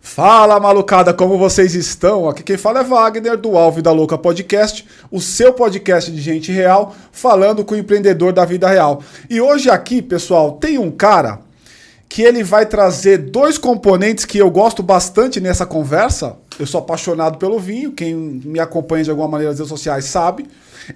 Fala malucada, como vocês estão? Aqui quem fala é Wagner do Alvo da Louca Podcast, o seu podcast de gente real, falando com o empreendedor da vida real. E hoje aqui, pessoal, tem um cara que ele vai trazer dois componentes que eu gosto bastante nessa conversa. Eu sou apaixonado pelo vinho, quem me acompanha de alguma maneira nas redes sociais sabe,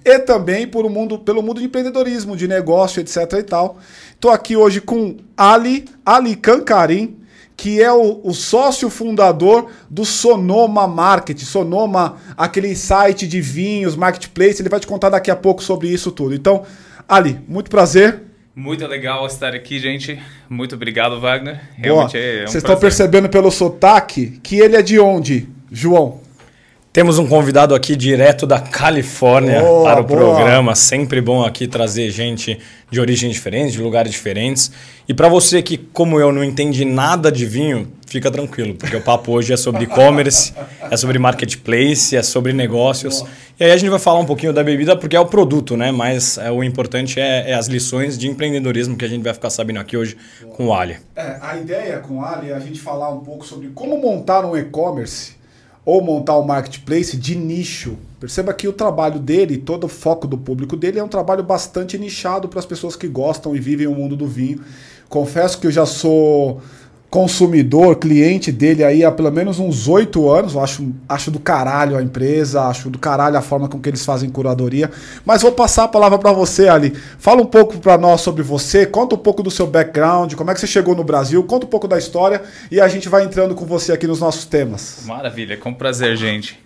e também por um mundo, pelo mundo de empreendedorismo, de negócio, etc e tal. Estou aqui hoje com Ali, Ali Cancarim, que é o, o, sócio fundador do Sonoma Market. Sonoma, aquele site de vinhos, marketplace. Ele vai te contar daqui a pouco sobre isso tudo. Então, Ali, muito prazer. Muito legal estar aqui, gente. Muito obrigado, Wagner. Realmente Boa. é um Vocês estão percebendo pelo sotaque que ele é de onde, João? Temos um convidado aqui direto da Califórnia boa, para o boa. programa. Sempre bom aqui trazer gente de origem diferente, de lugares diferentes. E para você que, como eu, não entende nada de vinho, fica tranquilo, porque o papo hoje é sobre e-commerce, é sobre marketplace, é sobre negócios. Boa. E aí a gente vai falar um pouquinho da bebida, porque é o produto, né? Mas é, o importante é, é, as lições de empreendedorismo que a gente vai ficar sabendo aqui hoje com o Ali. É, a ideia com o Ali é a gente falar um pouco sobre como montar um e-commerce ou montar um marketplace de nicho. Perceba que o trabalho dele, todo o foco do público dele é um trabalho bastante nichado para as pessoas que gostam e vivem o mundo do vinho. Confesso que eu já sou consumidor, cliente dele aí há pelo menos uns oito anos. Eu acho, acho do caralho a empresa, acho do caralho a forma com que eles fazem curadoria. Mas vou passar a palavra para você, Ali. Fala um pouco para nós sobre você, conta um pouco do seu background, como é que você chegou no Brasil, conta um pouco da história e a gente vai entrando com você aqui nos nossos temas. Maravilha, com prazer, gente.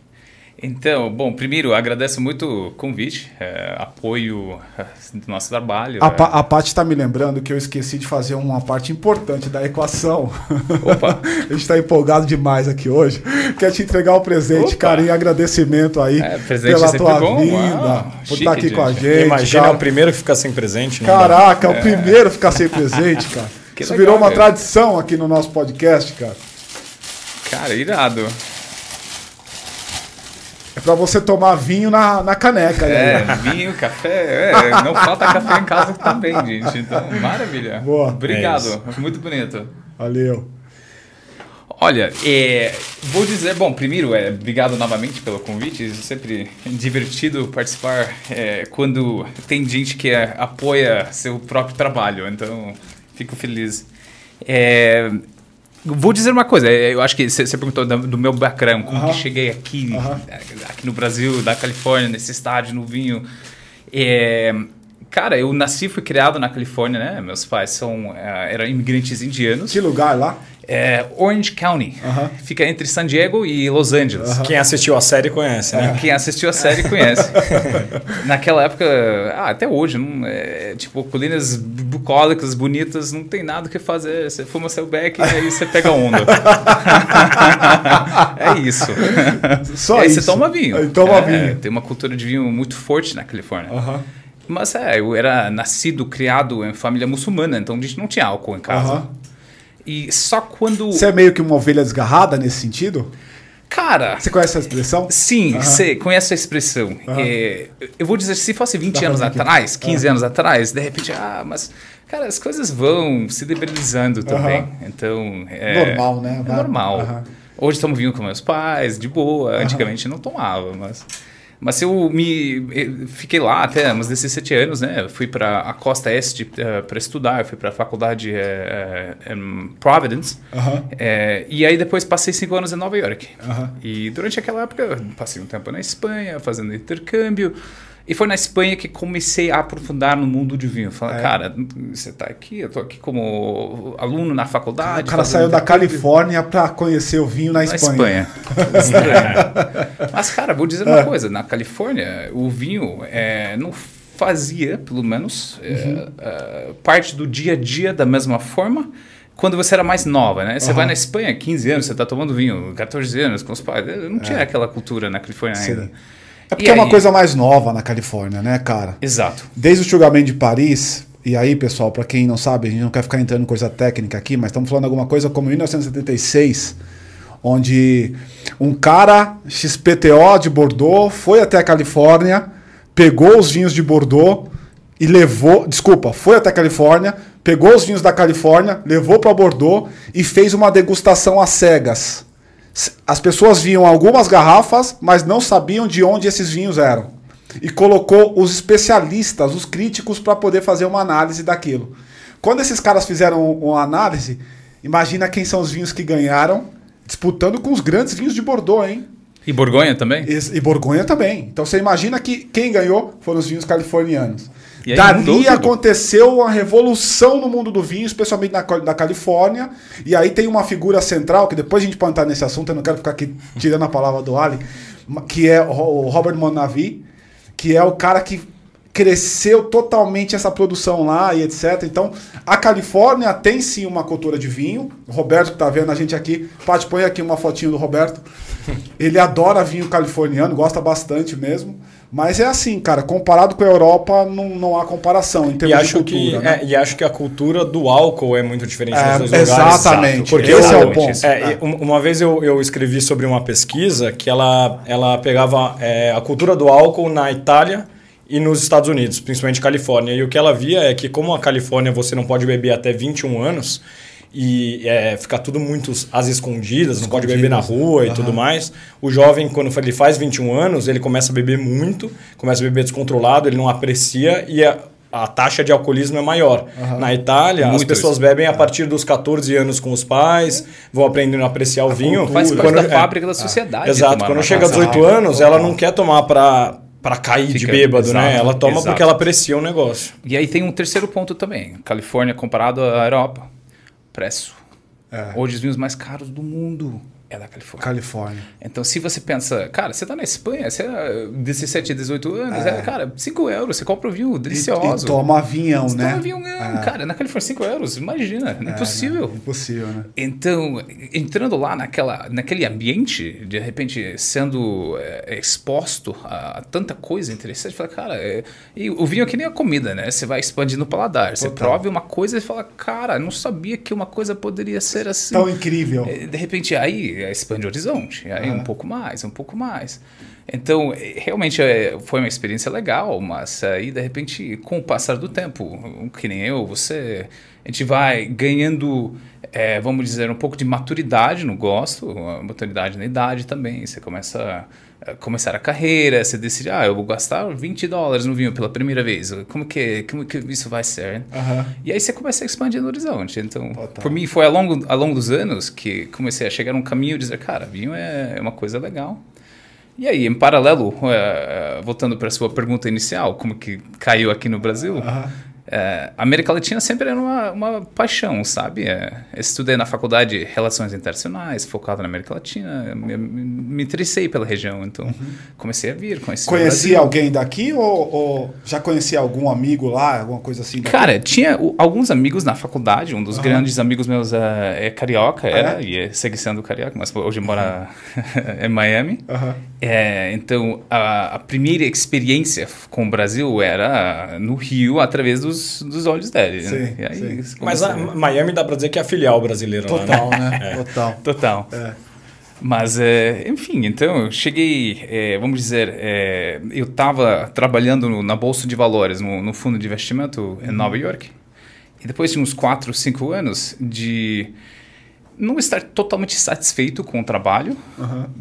Então, bom, primeiro, agradeço muito o convite, é, apoio é, do nosso trabalho. A, é. a Paty está me lembrando que eu esqueci de fazer uma parte importante da equação. Opa! a gente está empolgado demais aqui hoje. Quer te entregar o um presente, Opa. cara, em agradecimento aí é, pela tua bom. vinda, Uau, por chique, estar aqui gente. com a gente. Imagina, cara. é o primeiro que fica sem presente. Caraca, é o primeiro a ficar sem presente, cara. Que Isso legal, virou uma tradição aqui no nosso podcast, cara. Cara, irado. Pra você tomar vinho na, na caneca. É, né? vinho, café. É, não falta café em casa também, gente. Então, maravilha. Boa. Obrigado. É muito bonito. Valeu. Olha, é, vou dizer, bom, primeiro, é, obrigado novamente pelo convite. É sempre divertido participar é, quando tem gente que é, apoia seu próprio trabalho. Então, fico feliz. É, Vou dizer uma coisa, é, eu acho que você perguntou do meu background, como que cheguei aqui, aqui no Brasil, da Califórnia, nesse estádio, no vinho. É, cara, eu nasci e fui criado na Califórnia, né? Meus pais são, é, eram imigrantes indianos. Que lugar lá? É Orange County. Uh -huh. Fica entre San Diego e Los Angeles. Uh -huh. Quem assistiu a série conhece, né? Quem assistiu a série conhece. Naquela época, ah, até hoje, não, é, tipo, colinas bucólicas, bonitas, não tem nada o que fazer. Você fuma seu beck e aí você pega onda. é isso. Só aí isso. você toma vinho. Aí toma é, vinho. Tem uma cultura de vinho muito forte na Califórnia. Uh -huh. Mas é, eu era nascido, criado em família muçulmana, então a gente não tinha álcool em casa. E só quando. Você é meio que uma ovelha desgarrada nesse sentido? Cara. Você conhece essa expressão? Sim, uhum. você conhece a expressão. Uhum. É, eu vou dizer, se fosse 20 anos atrás, 15 uhum. anos atrás, de repente, ah, mas. Cara, as coisas vão se debilizando também. Então. É, normal, né? É normal. Hoje estamos vindo com meus pais, de boa. Antigamente não tomava, mas. Mas eu me fiquei lá até uns 17 anos, né? Eu fui para a costa este uh, eh, para estudar, eu fui para a faculdade uh, em Providence. Uh -huh. e aí depois passei cinco anos em Nova York. -huh. E durante aquela época passei um tempo na Espanha fazendo intercâmbio. E foi na Espanha que comecei a aprofundar no mundo de vinho. Falei, é. cara, você está aqui, eu estou aqui como aluno na faculdade. O cara saiu da Califórnia para conhecer o vinho na, na Espanha. Espanha. Mas, cara, vou dizer uma é. coisa: na Califórnia, o vinho é, não fazia, pelo menos, é, uhum. é, parte do dia a dia da mesma forma quando você era mais nova, né? Você uhum. vai na Espanha, 15 anos, você está tomando vinho, 14 anos com os pais. Não tinha é. aquela cultura na Califórnia ainda. É porque é uma coisa mais nova na Califórnia, né, cara? Exato. Desde o julgamento de Paris, e aí, pessoal, para quem não sabe, a gente não quer ficar entrando em coisa técnica aqui, mas estamos falando alguma coisa como 1976, onde um cara XPTO de Bordeaux foi até a Califórnia pegou os vinhos de Bordeaux e levou, desculpa, foi até a Califórnia, pegou os vinhos da Califórnia, levou para Bordeaux e fez uma degustação às cegas. As pessoas viam algumas garrafas, mas não sabiam de onde esses vinhos eram. E colocou os especialistas, os críticos, para poder fazer uma análise daquilo. Quando esses caras fizeram uma análise, imagina quem são os vinhos que ganharam, disputando com os grandes vinhos de Bordeaux, hein? E Borgonha também? E, e Borgonha também. Então você imagina que quem ganhou foram os vinhos californianos. E aí Dali aconteceu uma revolução no mundo do vinho, especialmente na, na Califórnia. E aí tem uma figura central, que depois a gente pode entrar nesse assunto, eu não quero ficar aqui tirando a palavra do Ali, que é o o Robert Monavi, que é o cara que cresceu totalmente essa produção lá e etc. Então, a Califórnia tem sim uma cultura de vinho. O Roberto que tá vendo a gente aqui, Paty, põe aqui uma fotinho do Roberto. Ele adora vinho californiano, gosta bastante mesmo. Mas é assim, cara, comparado com a Europa, não, não há comparação em E termos de acho, cultura. que, né? é, e acho que a cultura do álcool é muito diferente É, nos dois lugares. exatamente. Porque Esse eu- é o ponto. é, e um- uma vez eu, eu escrevi sobre uma pesquisa que ela, ela pegava é, a cultura do álcool na Itália e nos Estados Unidos, principalmente Califórnia. E o que ela via é que como a Califórnia você não pode beber até 21 anos e é, fica tudo muito às escondidas, não pode beber na rua e tudo mais. O jovem, quando ele faz 21 anos, ele começa a beber muito, começa a beber descontrolado, ele não aprecia e a, a taxa de alcoolismo é maior. Na Itália, as Muito pessoas isso. bebem a partir dos 14 anos com os pais, vão aprendendo a apreciar o vinho. Faz parte Quando- da é, fábrica da sociedade. Exato, tomar quando chega a taça. 18 anos, ela não quer tomar pra, pra cair de Fica- bêbado, né? exato, Ela toma exato. porque ela aprecia o negócio. E aí tem um terceiro ponto também. Califórnia comparado à Europa. Preço. É. Hoje os vinhos mais caros do mundo é da Califórnia. Califórnia. Então, se você pensa, cara, você tá na Espanha, você é 17, 18 anos, é, cara, 5 euros, você compra o vinho E, delicioso. e toma vinhão, Você né? toma vinho, é, cara, na Califórnia 5 euros, imagina, É, impossível. né? Impossível, né? Então, entrando lá naquela, naquele ambiente, de repente sendo é, exposto a, tanta coisa interessante, fala, cara, é, e o vinho é que nem a comida, né? Você vai expandindo o paladar. Você Total. prova uma coisa e fala, cara, não sabia que uma coisa poderia ser assim. Tão incrível. É, De repente, aí é, expande o horizonte, aí um pouco mais, um pouco mais. Então, realmente é, foi uma experiência legal, mas aí, de repente, com o passar do tempo, que nem eu, você, a gente vai ganhando, é, vamos dizer, um pouco de maturidade no gosto, maturidade na idade também. Você começa a começar a carreira, você decide, ah, eu vou gastar 20 dólares no vinho pela primeira vez, como que, como que isso vai ser? Aham. E aí você começa a expandir no horizonte. Então, Total. por mim, foi ao longo, ao longo dos anos que comecei a chegar num caminho e dizer, cara, vinho é uma coisa legal. E aí, em paralelo, eh, voltando para a sua pergunta inicial, como que caiu aqui no Brasil, eh, a América Latina sempre era uma, uma paixão, sabe? Eh, estudei na faculdade de Relações Internacionais, focado na América Latina, me, me- interessei pela região, então comecei a vir, conheci Brasil. alguém daqui ou, ou já conhecia algum amigo lá, alguma coisa assim? daqui? Cara, tinha o- alguns amigos na faculdade, um dos grandes amigos meus é, é carioca, era, é? e é, segue sendo carioca, mas hoje mora em Miami. Aham. É, então, a, a primeira experiência com o Brasil era no Rio, através dos, dos olhos dele. né? Sim, E aí, sim. Mas a, Miami dá pra dizer que é a filial brasileira Total, lá, né? né? Total. Total. É. Mas, é, enfim, então eu cheguei, é, vamos dizer, é, eu estava trabalhando no- na Bolsa de Valores, no, no fundo de investimento em Nova York. E depois de uns 4, 5 anos de não estar totalmente satisfeito com o trabalho,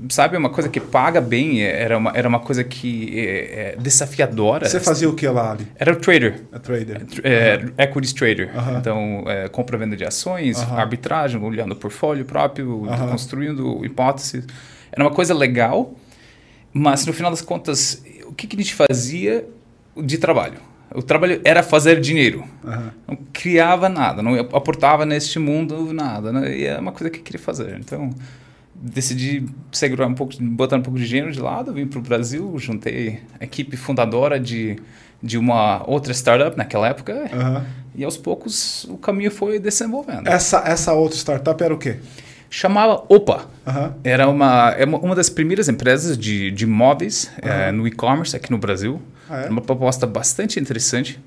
sabe? Uma coisa que paga bem, é, era uma, era uma coisa que é, é desafiadora. Você fazia o que lá, Ali? Era o trader. A trader. É, Equities trader. Aham. Então, é, compra e venda de ações, arbitragem, olhando o portfólio próprio, construindo hipóteses. Era uma coisa legal, mas no final das contas, o que, que a gente fazia de trabalho? O trabalho era fazer dinheiro. Aham. Não criava nada, não aportava neste mundo nada. Né? E é uma coisa que eu queria fazer. Então, decidi segurar um pouco, botar um pouco de dinheiro de lado, vim para o Brasil, juntei a equipe fundadora de, de uma outra startup naquela época. Aham. E aos poucos o caminho foi desenvolvendo. Essa, essa outra startup era o quê? Chamava Opa. Era uma, é uma uma das primeiras empresas de, de móveis eh, no e-commerce aqui no Brasil. Ah, é? Uma proposta bastante interessante.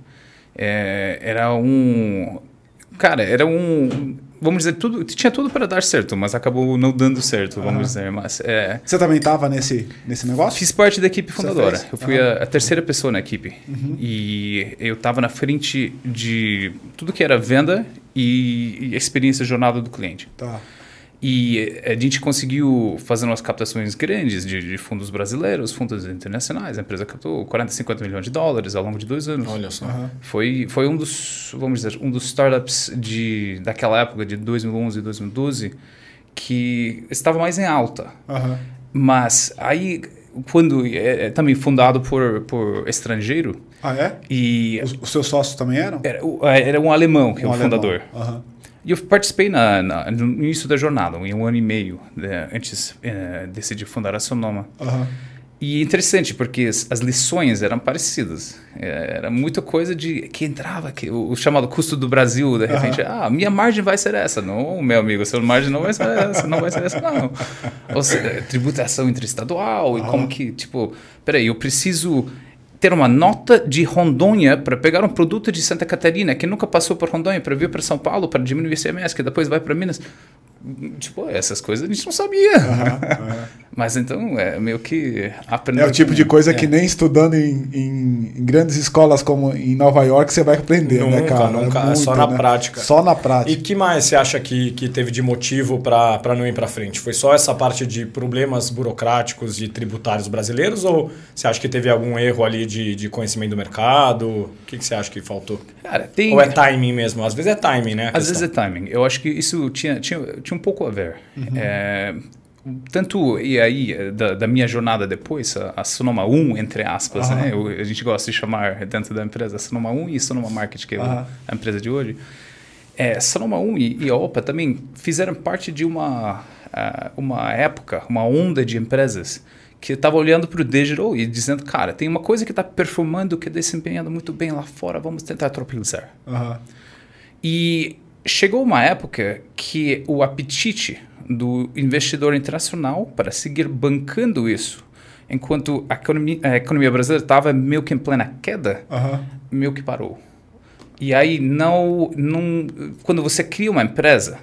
Eh, era um. Cara, era um. vamos dizer, tudo tinha tudo para dar certo, mas acabou não dando certo, vamos dizer. Mas, é, Você também estava nesse, nesse negócio? Fiz parte da equipe fundadora. Eu fui a, a terceira pessoa na equipe. E eu estava na frente de tudo que era venda e, e experiência jornada do cliente. Tá. E a gente conseguiu fazer umas captações grandes de, de fundos brasileiros, fundos internacionais. A empresa captou 40, 50 milhões de dólares ao longo de dois anos. Olha só. Foi, foi um dos, vamos dizer, um dos startups de, daquela época, de 2011 e 2012, que estava mais em alta. Aham. Mas aí, quando é, é também fundado por, por estrangeiro, Ah, é? e Os, os seus sócios também eram? era, o- era um alemão que é Um o alemão. fundador. Aham. E eu participei na, na- no início da jornada, em um ano e meio, né, antes eh, de decidir fundar a Sonoma. Aham. E interessante, porque as, lições eram parecidas. Eh, Era muita coisa de que entrava, que, o, o chamado custo do Brasil, de repente, ah, minha margem vai ser essa. Não, meu amigo, sua margem não vai ser essa, não vai ser essa, não. Ou seja, tributação interestadual e como que, tipo, peraí, eu preciso ter uma nota de Rondônia para pegar um produto de Santa Catarina que nunca passou por Rondônia para vir para São Paulo para diminuir o ICMS, que depois vai para Minas. Tipo, essas coisas a gente não sabia. Mas então é meio que aprender. É o tipo com- de coisa é. que nem estudando em, em- em grandes escolas como em Nova York você vai aprender, né, Nunca, cara? nunca, é só na prática. Só na E prática. que mais você acha que, que teve de motivo para não ir para frente? Foi só essa parte de problemas burocráticos e tributários brasileiros ou você acha que teve algum erro ali de, de conhecimento do mercado? O que, que você acha que faltou? Cara, tem. Ou é timing mesmo? Às vezes é timing, né? a Às vezes é timing. Eu acho que isso tinha, tinha, tinha um pouco a ver. Uhum. É, tanto, e aí, da, da minha jornada depois, a, a Sonoma 1, entre aspas, né? Eu- a gente gosta de chamar dentro da empresa Sonoma 1 e Sonoma Market, que é a empresa de hoje. É, Sonoma 1 e, e a OPA também fizeram parte de uma, ah, uma época, uma onda de empresas que estava olhando para o digital e dizendo, cara, tem uma coisa que está performando, que está desempenhando muito bem lá fora, vamos tentar tropicalizar. E chegou uma época que o apetite do investidor internacional para seguir bancando isso, enquanto a economia, a economia brasileira estava meio que em plena queda, Aham. meio que parou. E aí não, não, quando você cria uma empresa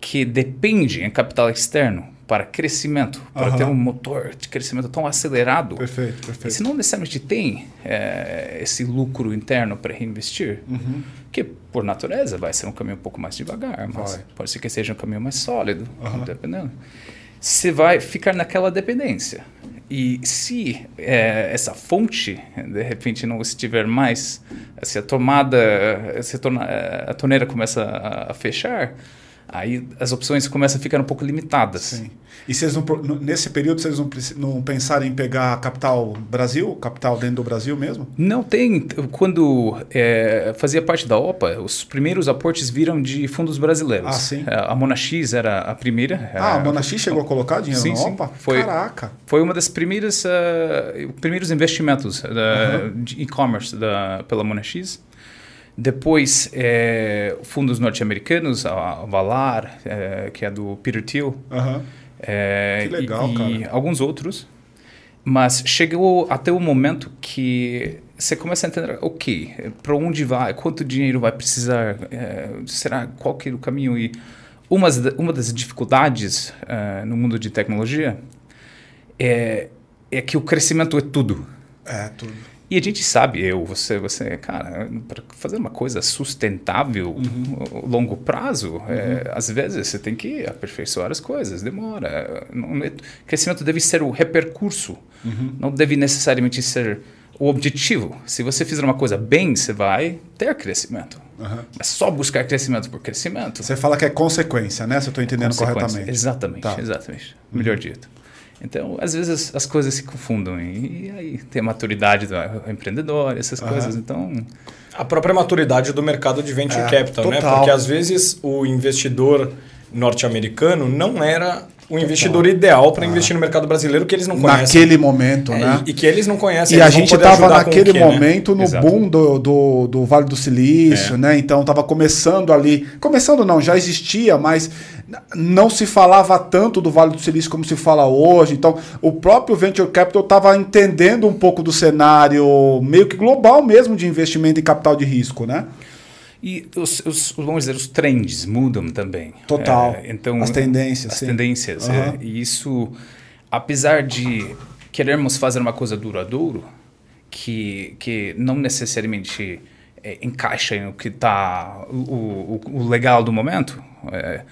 que depende em capital externo para crescimento, para Aham. ter um motor de crescimento tão acelerado, Perfeito, perfeito. se não necessariamente tem eh, esse lucro interno para reinvestir, Uhum. que por natureza vai ser um caminho um pouco mais devagar, mas Vai. pode ser que seja um caminho mais sólido, Aham. dependendo. Você vai ficar naquela dependência. E se eh, essa fonte, de repente, não estiver mais, se a tomada, se a, torna- a torneira começa a fechar, aí as opções começam a ficar um pouco limitadas. Sim. E vocês não, nesse período vocês não, não pensaram em pegar a capital Brasil? Capital dentro do Brasil mesmo? Não tem. Quando eh, fazia parte da OPA, os primeiros aportes viram de fundos brasileiros. Ah, sim. Eh, A Monax era a primeira. Ah, a eh, Monaxi chegou a colocar dinheiro Sim, na sim. OPA? Foi- Caraca. Foi uma das primeiras eh, primeiros investimentos da- de e-commerce pela Monax. Depois, eh, fundos norte-americanos, a Valar, eh, que é do Peter Thiel, é, Que legal, e, e cara. alguns outros. Mas chegou até o momento que você começa a entender, ok, para onde vai, quanto dinheiro vai precisar, é, será qual que é o caminho e uma, uma das dificuldades é, no mundo de tecnologia é, é que o crescimento é tudo. É, tudo. E a gente sabe, eu, você, você, cara, para fazer uma coisa sustentável, Uhum. a longo prazo, é, às vezes você tem que aperfeiçoar as coisas, demora. Não é- crescimento deve ser o repercurso, Uhum. não deve necessariamente ser o objetivo. Se você fizer uma coisa bem, você vai ter crescimento. Aham. Mas só buscar crescimento por crescimento. Você fala que é consequência, né? Se eu estou entendendo consequência. corretamente. Exatamente, Tá. exatamente. Melhor dito. Então, às vezes as coisas se confundem e, aí tem a maturidade do empreendedor, essas Aham. coisas. Então, A própria maturidade do mercado de venture É, capital, né? total. Porque às vezes o investidor norte-americano não era o investidor ideal para investir no mercado brasileiro que eles não conhecem. Naquele momento, É, né? e, e que eles não conhecem. E a gente estava naquele quê, né? momento no Exato. boom do, do, do Vale do Silício, É. né? Então estava começando ali. Começando não, já existia, mas não se falava tanto do Vale do Silício como se fala hoje. Então, o próprio Venture Capital estava entendendo um pouco do cenário meio que global mesmo de investimento em capital de risco, né? E os, os, vamos dizer, os trends mudam também. Total. É, então, as tendências. As sim. tendências. Uhum. É, e isso, apesar de querermos fazer uma coisa duradouro, que, que não necessariamente é, encaixa no que está o, o, o, legal do momento, é,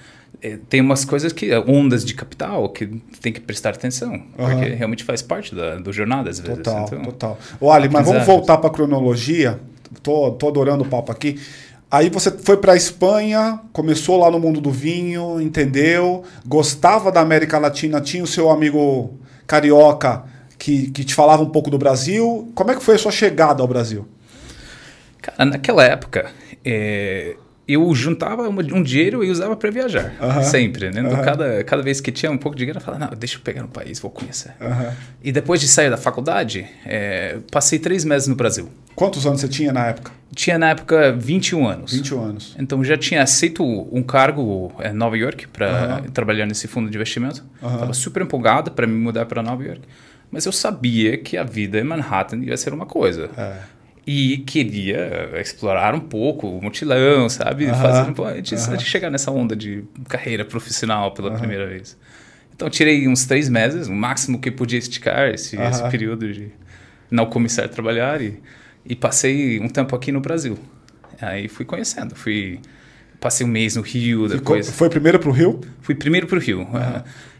é, tem umas coisas que ondas de capital que tem que prestar atenção uhum. porque realmente faz parte da, do jornada às vezes total então, total olha mas vamos voltar para a cronologia tô, tô adorando o papo aqui Aí você foi para a Espanha, começou lá no mundo do vinho, entendeu? Gostava da América Latina, tinha o seu amigo carioca que, que te falava um pouco do Brasil. Como é que foi a sua chegada ao Brasil? Cara, naquela época, é, eu juntava um dinheiro e usava para viajar. Uh -huh. Sempre. Né? Uh -huh. cada, cada vez que tinha um pouco de dinheiro, eu falava, não, deixa eu pegar no país, vou conhecer. Uh -huh. E depois de sair da faculdade, é, passei três meses no Brasil. Quantos anos você tinha na época? Tinha na época 21 anos. 21 anos. Então já tinha aceito um cargo em Nova York para trabalhar nesse fundo de investimento. Estava super empolgado para me mudar para Nova York. Mas eu sabia que a vida em Manhattan ia ser uma coisa. É e queria explorar um pouco o mutilão, sabe? Uh -huh. Fazer, pô, antes -huh. de chegar nessa onda de carreira profissional pela primeira vez. Então tirei uns três meses, o máximo que podia esticar esse, esse período de não começar a trabalhar e, e passei um tempo aqui no Brasil. Aí fui conhecendo, fui passei um mês no Rio depois. Ficou, foi primeiro para o Rio? Fui primeiro para o Rio.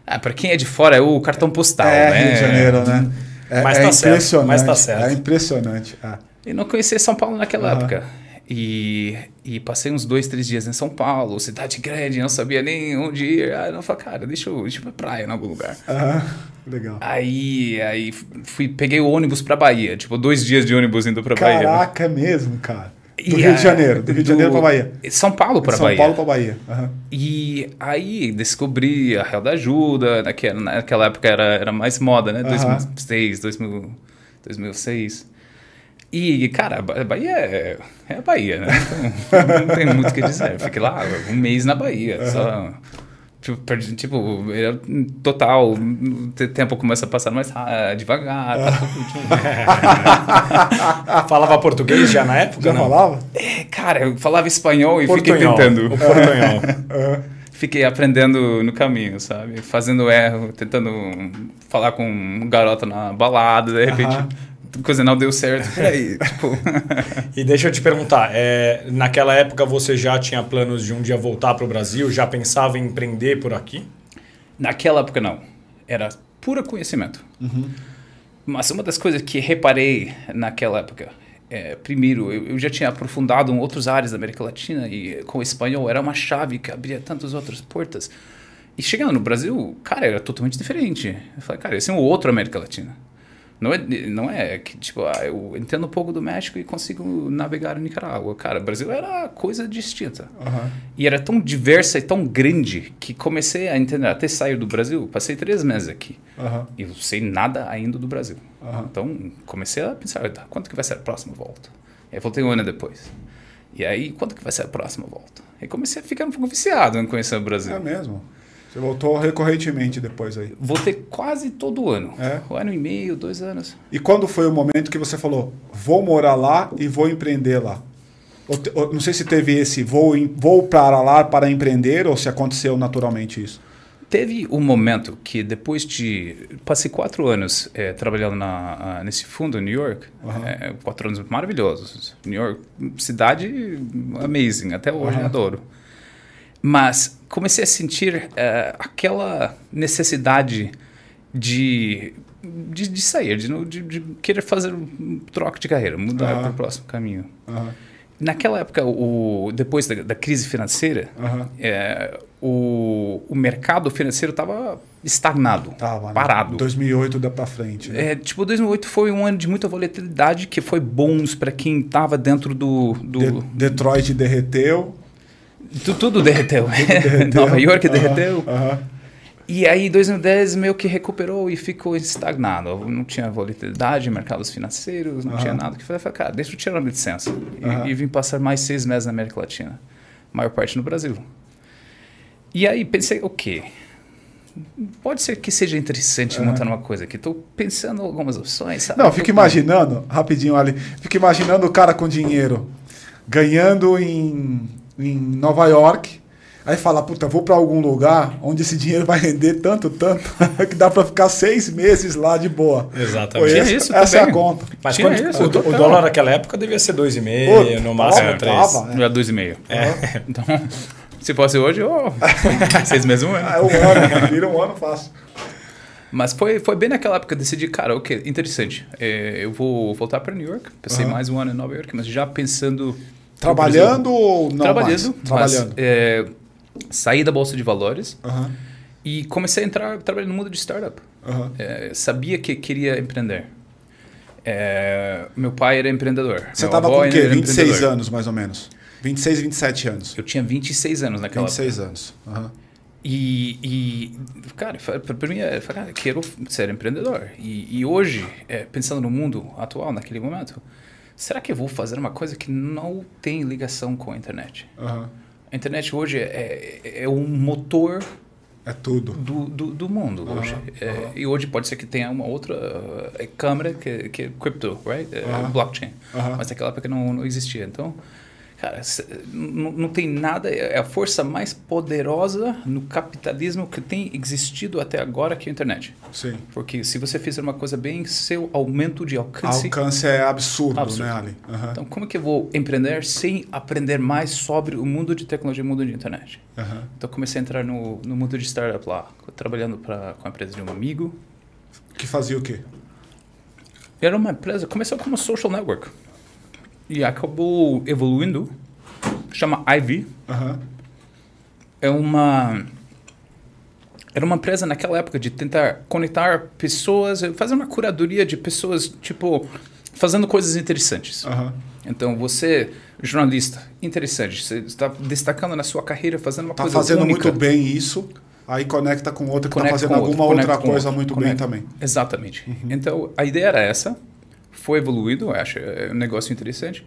Ah, para quem é de fora é o cartão postal, é, né? Rio de Janeiro, né? É, mas, é tá impressionante, certo, mas tá certo. É impressionante. Ah. E não conhecia São Paulo naquela uhum. época. E, e passei uns dois, três dias em São Paulo, cidade grande, não sabia nem onde ir. Aí eu falei, cara, deixa eu, deixa eu ir pra praia em algum lugar. Uhum. Legal. Aí, aí fui, peguei o ônibus pra Bahia, tipo, dois dias de ônibus indo pra Caraca, Bahia. Caraca, é mesmo, cara. Do e Rio de Janeiro, do Rio de Janeiro para Bahia. São Paulo para Bahia. São Paulo para Bahia. Uhum. E aí descobri a Real da Ajuda, naquela, naquela época era, era mais moda, né? Uhum. 2006, 2000, 2006. E, cara, a Bahia é, é a Bahia, né? Então, não tem muito o que dizer. Eu fiquei lá um mês na Bahia, uhum. só... Tipo, tipo, total, o tempo começa a passar mais devagar. Tá falava português já na época? Já não? falava? É, cara, eu falava espanhol e portunhol. fiquei tentando. O portunhol. fiquei aprendendo no caminho, sabe? Fazendo erro, tentando falar com um garoto na balada, de repente coisa não deu certo. Peraí, tipo... e deixa eu te perguntar, é, naquela época você já tinha planos de um dia voltar para o Brasil? Já pensava em empreender por aqui? Naquela época não. Era puro conhecimento. Uhum. Mas uma das coisas que reparei naquela época, é, primeiro, eu, eu, já tinha aprofundado em outras áreas da América Latina e com o espanhol era uma chave que abria tantas outras portas. E chegando no Brasil, cara, era totalmente diferente. Eu falei, cara, esse é um outro América Latina. Não é, não é que, tipo, ah, eu entendo um pouco do México e consigo navegar em Nicarágua. Cara, o Brasil era coisa distinta. Uhum. E era tão diversa e tão grande que comecei a entender. Até sair do Brasil, passei três meses aqui. Uhum. E não sei nada ainda do Brasil. Uhum. Então, comecei a pensar, tá, quanto que vai ser a próxima volta? E aí voltei um ano depois. E aí, quanto que vai ser a próxima volta? E comecei a ficar um pouco viciado em conhecer o Brasil. É mesmo? Você voltou recorrentemente depois aí? Voltei quase todo ano. É? Um ano e meio, dois anos. E quando foi o momento que você falou, vou morar lá e vou empreender lá? não sei se teve esse vou, vou para lá para empreender ou se aconteceu naturalmente isso. Teve um momento que depois de... Passei quatro anos é, trabalhando na, nesse fundo em New York. Uhum. É, quatro anos maravilhosos. New York, cidade amazing. Até hoje uhum. adoro. Mas comecei a sentir uh, aquela necessidade de, de, de sair, de, de, de, querer fazer um troca de carreira, mudar uhum. para o próximo caminho. Uhum. Naquela época, o, depois da, da crise financeira, uhum. é, o, o mercado financeiro estava estagnado, tava, né? parado. Né? 2008 dá para frente. Né? É, tipo, 2008 foi um ano de muita volatilidade que foi bons para quem estava dentro do... do... De, Detroit derreteu. Tu, tudo derreteu. Tudo derreteu. Nova York derreteu. E aí, 2010 meio que recuperou e ficou estagnado. Não tinha volatilidade, mercados financeiros, não tinha nada. que fazer. Falei, cara, deixa eu tirar uma licença. E, e, vim passar mais seis meses na América Latina. Maior parte no Brasil. E aí pensei, o quê? Pode ser que seja interessante montar uma coisa aqui. Estou pensando algumas opções. Sabe? Não, fico imaginando, rapidinho ali, fico imaginando o cara com dinheiro ganhando em, em Nova York. Aí fala, puta, vou para algum lugar onde esse dinheiro vai render tanto, tanto, que dá para ficar seis meses lá de boa. Exatamente. Foi esse, isso essa é a conta. Mas Tinha quando, isso, o, o dólar naquela época devia ser 2,5, Puta, no máximo tava, 3. tava. Já dois e meio. É. Então, se fosse hoje, oh, seis meses um ano. Ah, é um ano, vira um ano fácil. Mas foi, foi bem naquela época que eu decidi, cara, ok, interessante. É, eu vou voltar para New York. Passei Aham. mais um ano em Nova York, mas já pensando. Trabalhando ou não trabalhando, mais? mas, Trabalhando. é, saí da bolsa de valores Aham, e comecei a entrar trabalhando no mundo de startup. aham. É, sabia que queria empreender. É, meu pai era empreendedor. Você meu tava avô com o quê? era 26 empreendedor. anos, mais ou menos. 26, 27 anos. Eu tinha 26 anos naquela 26 anos. Aham. E, e, cara, para mim, eu falei, cara, quero ser empreendedor. E, e hoje, é, pensando no mundo atual, naquele momento, será que eu vou fazer uma coisa que não tem ligação com a internet? Aham. A internet hoje é, é, é um motor É tudo. do, do, do mundo Aham, hoje. É, aham. E hoje pode ser que tenha uma outra uh, câmera que, que é crypto, right? É, Aham. blockchain. Mas naquela época não, não existia. Então, cara, não, não tem nada. É a força mais poderosa no capitalismo que tem existido até agora que é a internet. Sim. Porque se você fizer uma coisa bem, seu aumento de alcance. Alcance é absurdo, Absurdo. né, Ali? Aham. Então, como é que eu vou empreender sem aprender mais sobre o mundo de tecnologia e o mundo de internet? Aham. Então, comecei a entrar no, no mundo de startup lá, trabalhando pra, com a empresa de um amigo. Que fazia o quê? Era uma empresa, começou como social network e acabou evoluindo. Chama Ivy. É uma era uma empresa naquela época de tentar conectar pessoas, fazer uma curadoria de pessoas, tipo, fazendo coisas interessantes. Então, você, jornalista, interessante, você está destacando na sua carreira, fazendo uma Tá coisa fazendo única. muito bem isso, aí conecta com outra que tá Conecta fazendo outro, alguma conecta outra coisa outro, muito bem também. Exatamente. Então, a ideia era essa, foi evoluído, eu acho é um negócio interessante.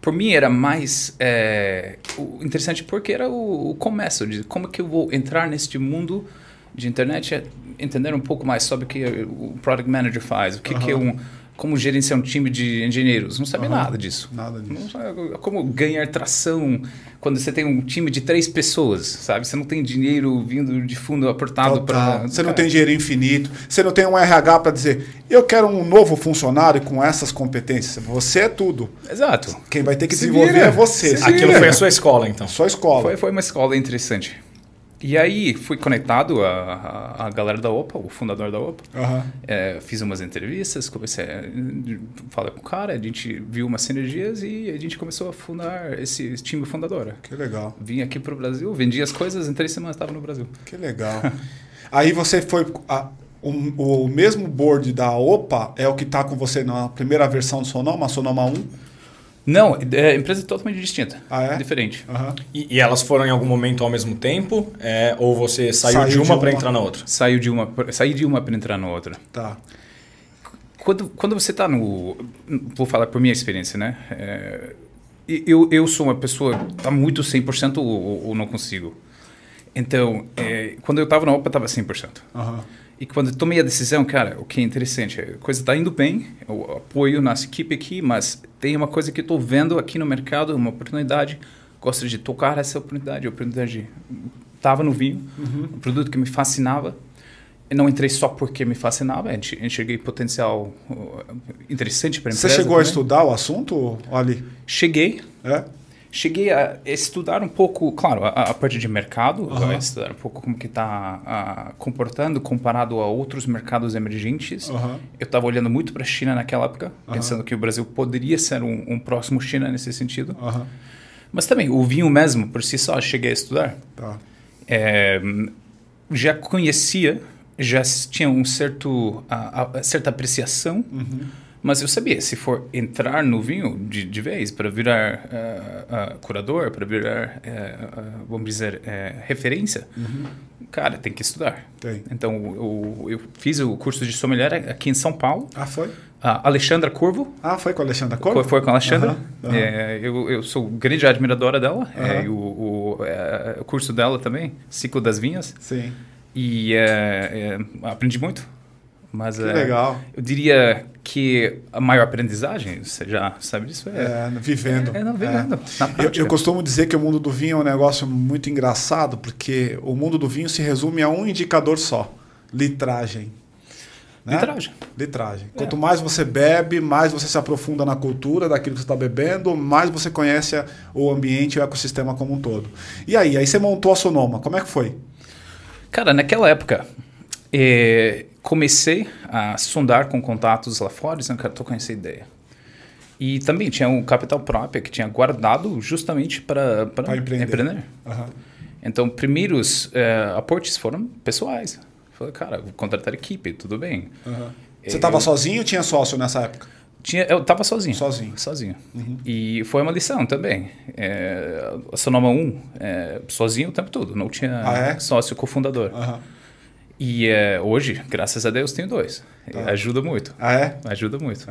Por mim, era mais é, interessante porque era o, o começo de como que eu vou entrar neste mundo de internet, é entender um pouco mais sobre o que o Product Manager faz, o que, que é um... Como gerenciar um time de engenheiros. Não sabia Aham. nada disso. Nada disso. Sabe como ganhar tração quando você tem um time de três pessoas, sabe? Você não tem dinheiro vindo de fundo apertado Total. para... Você não tem dinheiro infinito, você não tem um RH para dizer, eu quero um novo funcionário com essas competências. Você é tudo. Exato. Quem vai ter que Se desenvolver vira. é você. Aquilo foi a sua escola, então. Só escola. Foi, foi uma escola interessante. E aí fui conectado à, à, à galera da OPA, o fundador da OPA. Aham. É, fiz umas entrevistas, comecei a falar com o cara, a gente viu umas sinergias e a gente começou a fundar esse time fundador. Que legal. Vim aqui para o Brasil, vendi as coisas, em três semanas estava no Brasil. Que legal. Aí você foi. a- o, o mesmo board da OPA é o que está com você na primeira versão do Sonoma, a Sonoma 1. Não, é empresa totalmente distinta. Ah, é? Diferente. Aham. E, e elas foram em algum momento ao mesmo tempo? É, ou você saiu, Saiu de uma uma. para entrar na outra? Saiu de uma, saí de uma para entrar na outra. Tá. Quando, quando você está no. Vou falar por minha experiência, né? É, eu, eu sou uma pessoa que está muito 100% ou, ou não consigo. Então, é, quando eu estava na OPA, estava 100%. Aham. E quando tomei a decisão, cara, o que é interessante, a coisa está indo bem, eu apoio nossa equipe aqui, mas tem uma coisa que estou vendo aqui no mercado, uma oportunidade, gosto de tocar essa oportunidade, a oportunidade estava no vinho, um produto que me fascinava. Eu não entrei só porque me fascinava, enx- enxerguei potencial uh, interessante para a Você empresa. chegou a também. estudar o assunto, Ali? Cheguei, É? Cheguei a estudar um pouco, claro, a, a parte de mercado, estudar um pouco como que está comportando comparado a outros mercados emergentes. Eu estava olhando muito para a China naquela época, pensando que o Brasil poderia ser um, um próximo China nesse sentido. Mas também, o vinho mesmo, por si só, cheguei a estudar. Tá. É, já conhecia, já tinha um certo, a, a- certa apreciação, Uhum. Mas eu sabia, se for entrar no vinho de, de vez, para virar ah, ah, curador, para virar, ah, vamos dizer, referência, cara, tem que estudar. Tem. Então, eu, eu fiz o curso de sommelier aqui em São Paulo. Ah, foi? A Alexandra Curvo Ah, foi com a Alexandra Corvo? foi, com a Alexandra. Aham, aham. É, eu, eu sou grande admiradora dela. É, o, o, é, o curso dela também, Ciclo das Vinhas. Sim. E é, é, aprendi muito Mas Que é, legal. eu diria que a maior aprendizagem, você já sabe disso, é, É, vivendo. é, não vivendo, na Eu, eu costumo dizer que o mundo do vinho é um negócio muito engraçado, porque o mundo do vinho se resume a um indicador só: litragem. né? Litragem. Litragem. Quanto mais você bebe, mais você se aprofunda na cultura daquilo que você está bebendo, mais você conhece o ambiente e o ecossistema como um todo. E aí, aí você montou a Sonoma. Como é que foi? Cara, naquela época, eh, comecei a sondar com contatos lá fora, dizendo, cara, tô com essa ideia. E também tinha um capital próprio que tinha guardado justamente para empreender. empreender. Aham. Então, primeiros eh, aportes foram pessoais. Falei, cara, vou contratar equipe, tudo bem. Aham. Você estava sozinho ou tinha sócio nessa época? Tinha, eu tava sozinho. Sozinho. Sozinho. E foi uma lição também. É, a Sonoma 1, é, sozinho o tempo todo. Não tinha Ah, é? sócio cofundador. Aham. E é, hoje, graças a Deus, tenho dois. Ajuda muito. Ah, é? Ajuda muito.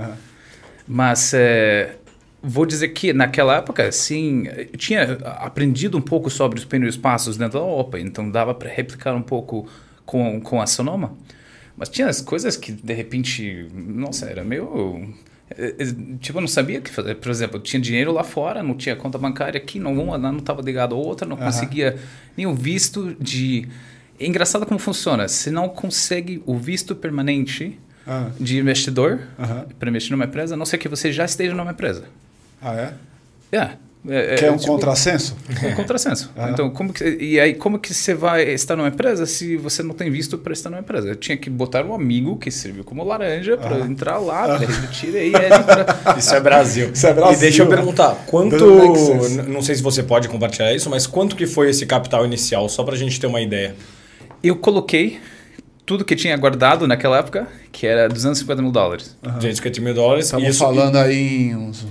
Mas é, vou dizer que naquela época, sim, eu tinha aprendido um pouco sobre os primeiros passos dentro da OPA, então dava para replicar um pouco com, com a Sonoma. Mas tinha as coisas que, de repente, nossa, era meio... é, Tipo, eu não sabia o que fazer. Por exemplo, eu tinha dinheiro lá fora, não tinha conta bancária aqui, não uma não estava ligado à outra, não Aham. conseguia o visto de... É engraçado como funciona. Você não consegue o visto permanente Ah, de investidor para investir numa empresa, a não ser que você já esteja numa empresa. Ah, é? É. é, Que é um tipo, contrassenso? É um contrassenso. Aham. Então, como que, e aí, como que você vai estar numa empresa se você não tem visto para estar numa empresa? Eu tinha que botar um amigo que serviu como laranja para entrar lá, tira aí, ele pra... Isso é Brasil. Isso é Brasil. E deixa eu perguntar, quanto. Não sei se você pode compartilhar isso, mas quanto que foi esse capital inicial, só pra gente ter uma ideia? Eu coloquei tudo que tinha guardado naquela época, que era 250 mil dólares. 250 mil dólares. Estamos isso- falando aí em uns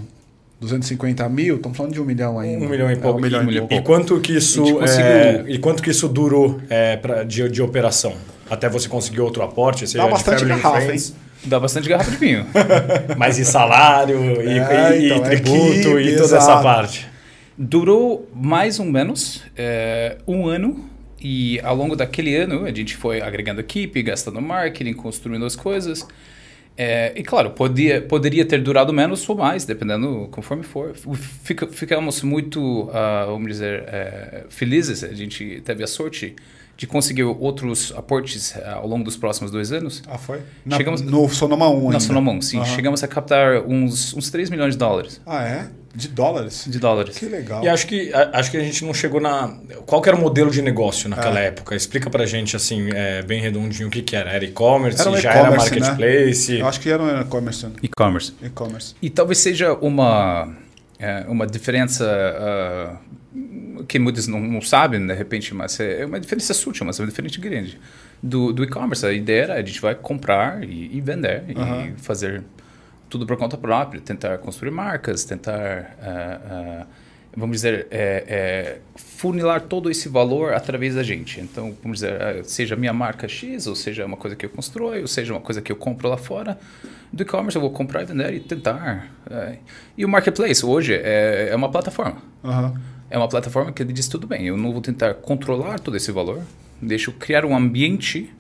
250 mil, estamos falando de um milhão ainda. Um milhão e É, pouco. um milhão e milhão pouco. E quanto que isso, A gente conseguiu- é, e quanto que isso durou é, pra, de, de operação? Até você conseguir outro aporte? Seja Dá de bastante garrafa, hein? Dá bastante garrafa de vinho. Mas e salário, e, É, e- e então, tributo, equipe, e toda essa exato. parte? Durou mais ou menos é, um ano e ao longo daquele ano a gente foi agregando equipe, gastando marketing, construindo as coisas. É, e claro, podia, poderia ter durado menos ou mais, dependendo conforme for. Fica, ficamos muito, ah, vamos dizer, é, felizes. A gente teve a sorte de conseguir outros aportes ah, ao longo dos próximos dois anos. Ah, foi? Na, Chegamos- no Sonoma 1 ainda. Na Sonomon, sim. Aham. Chegamos a captar uns, uns 3 milhões de dólares. Ah, é? De dólares? De dólares. Que legal. E acho que, a- acho que a gente não chegou na. Qual que era o modelo de negócio naquela É. época? Explica pra gente, assim, é, bem redondinho, o que, que era. Era e-commerce? Era um já era e-commerce, né? marketplace? Eu acho que era um e-commerce. E-commerce. E-commerce. E talvez seja uma, é, uma diferença ah, que muitos não, não sabem, de repente, mas é uma diferença sutil, mas é uma diferença grande. Do, do e-commerce, a ideia era a gente vai comprar e, e vender Aham. e fazer tudo por conta própria, tentar construir marcas, tentar, ah, ah, vamos dizer, é, é, funilar todo esse valor através da gente. Então, vamos dizer, seja minha marca X, ou seja uma coisa que eu construo, ou seja uma coisa que eu compro lá fora, do e-commerce eu vou comprar e vender e tentar. é. E o marketplace hoje é, é uma plataforma. Aham. É uma plataforma que ele diz tudo bem, eu não vou tentar controlar todo esse valor, deixa eu criar um ambiente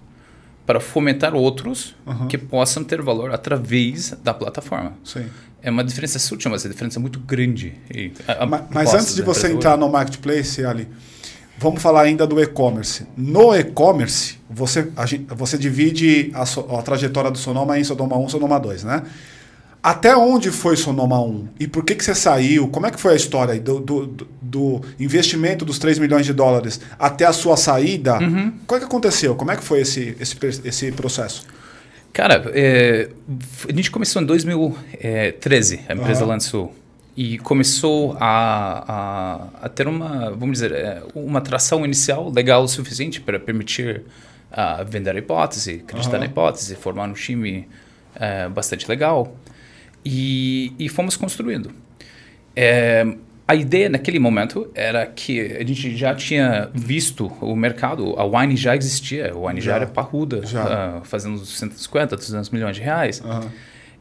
para fomentar outros Aham. que possam ter valor através da plataforma. Sim. É uma diferença sutil, mas é uma diferença muito grande. E a- a Ma- Mas, proposta antes de da você entrar hoje- no marketplace, Ali, vamos falar ainda do e-commerce. No e-commerce, você, a você divide a, so- a trajetória do Sonoma em Sonoma 1 Sonoma 2, né? Até onde foi Sonoma 1? E por que, que você saiu? Como é que foi a história do, do, do- investimento dos 3 milhões de dólares até a sua saída? Uhum. O é que aconteceu? Como é que foi esse, esse, esse processo? Cara, é, a gente começou em 2013, a empresa Aham. lançou. E começou a, a, a ter uma, vamos dizer, é, uma tração inicial legal o suficiente para permitir ah, vender a hipótese, acreditar Aham. na hipótese, formar um time é, bastante legal. E, e fomos construindo. É, a ideia naquele momento era que a gente já tinha visto o mercado, a Wine já existia, a Wine já, Já. era parruda, Já. ah, fazendo 150, 200 milhões de reais. Aham.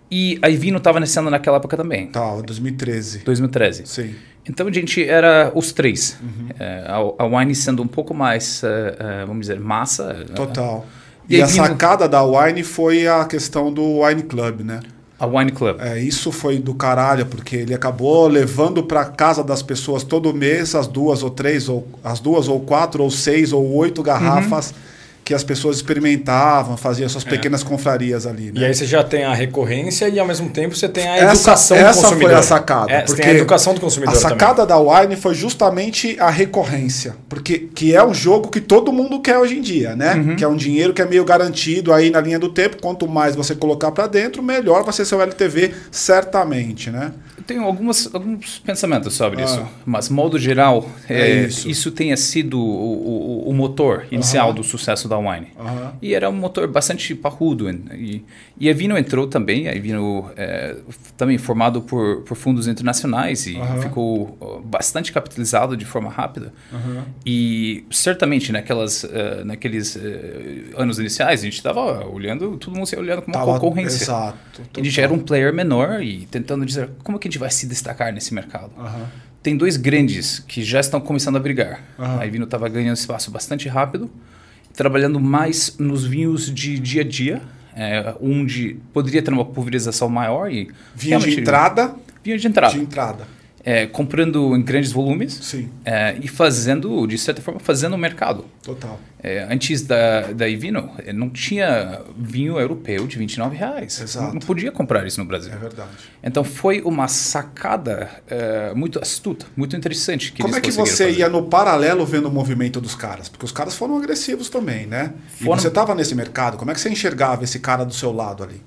E a Ivino estava nascendo naquela época também, Tá, 2013. 2013. Sim. Então a gente era os três. Uhum. É, a, a Wine sendo um pouco mais, eh, vamos dizer, massa. Total. E, e a sacada da Wine foi a questão do Wine Club, né? A Wine Club. É, isso foi do caralho, porque ele acabou levando para casa das pessoas todo mês as duas ou três, ou as duas ou quatro ou seis ou oito garrafas. Uhum que as pessoas experimentavam, faziam suas é. pequenas confrarias ali. Né? E aí você já tem a recorrência e ao mesmo tempo você tem a educação essa, essa do consumidor. Essa foi a sacada. É, porque a educação do consumidor. A sacada também. da Wine foi justamente a recorrência, porque que é um jogo que todo mundo quer hoje em dia, né? Uhum. Que é um dinheiro que é meio garantido aí na linha do tempo. Quanto mais você colocar para dentro, melhor vai ser seu LTV, certamente, né? Tenho algumas, alguns pensamentos sobre ah. isso, mas, modo geral, é, é isso. isso. tenha sido o, o, o motor inicial uh -huh. do sucesso da Wine. Uh -huh. E era um motor bastante parrudo. E, e a Vino entrou também, a Vino é, também formado por, por fundos internacionais e uh -huh. ficou bastante capitalizado de forma rápida. E certamente naquelas, uh, naqueles uh, anos iniciais a gente estava olhando, todo mundo olhando como uma concorrência. Exato. A gente era um player menor e tentando dizer como que a gente vai se destacar nesse mercado. Uhum. Tem dois grandes que já estão começando a brigar. Uhum. A Ivino estava ganhando espaço bastante rápido, trabalhando mais nos vinhos de dia a dia, é, onde poderia ter uma pulverização maior e vinho de entrada. Vinho de entrada. De entrada é, comprando em grandes volumes é, e fazendo, de certa forma, fazendo o mercado. Total. É, antes da, da Ivino, é, não tinha vinho europeu de 29 reais. Exato. Não, podia comprar isso no Brasil. É verdade. Então foi uma sacada é, muito astuta, muito interessante. Como é que você fazer. ia no paralelo vendo o movimento dos caras? Porque os caras foram agressivos também, né? Foram... E você estava nesse mercado, como é que você enxergava esse cara do seu lado ali?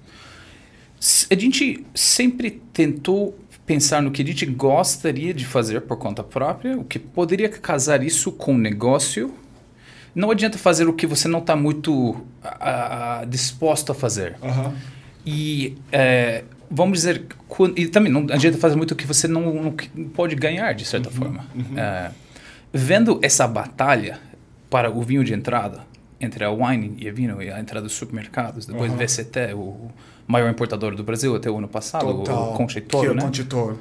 A gente sempre tentou pensar no que a gente gostaria de fazer por conta própria, o que poderia casar isso com o negócio. Não adianta fazer o que você não está muito a, a, disposto a fazer. Uhum. E é, vamos dizer, e também não adianta fazer muito o que você não, não pode ganhar, de certa uhum. forma. Uhum. É, vendo essa batalha para o vinho de entrada, entre a wine e a vinho, e a entrada dos supermercados, depois uhum. do VCT, o maior importador do Brasil até o ano passado, Total, o Conche Toro, que é o né? Toro.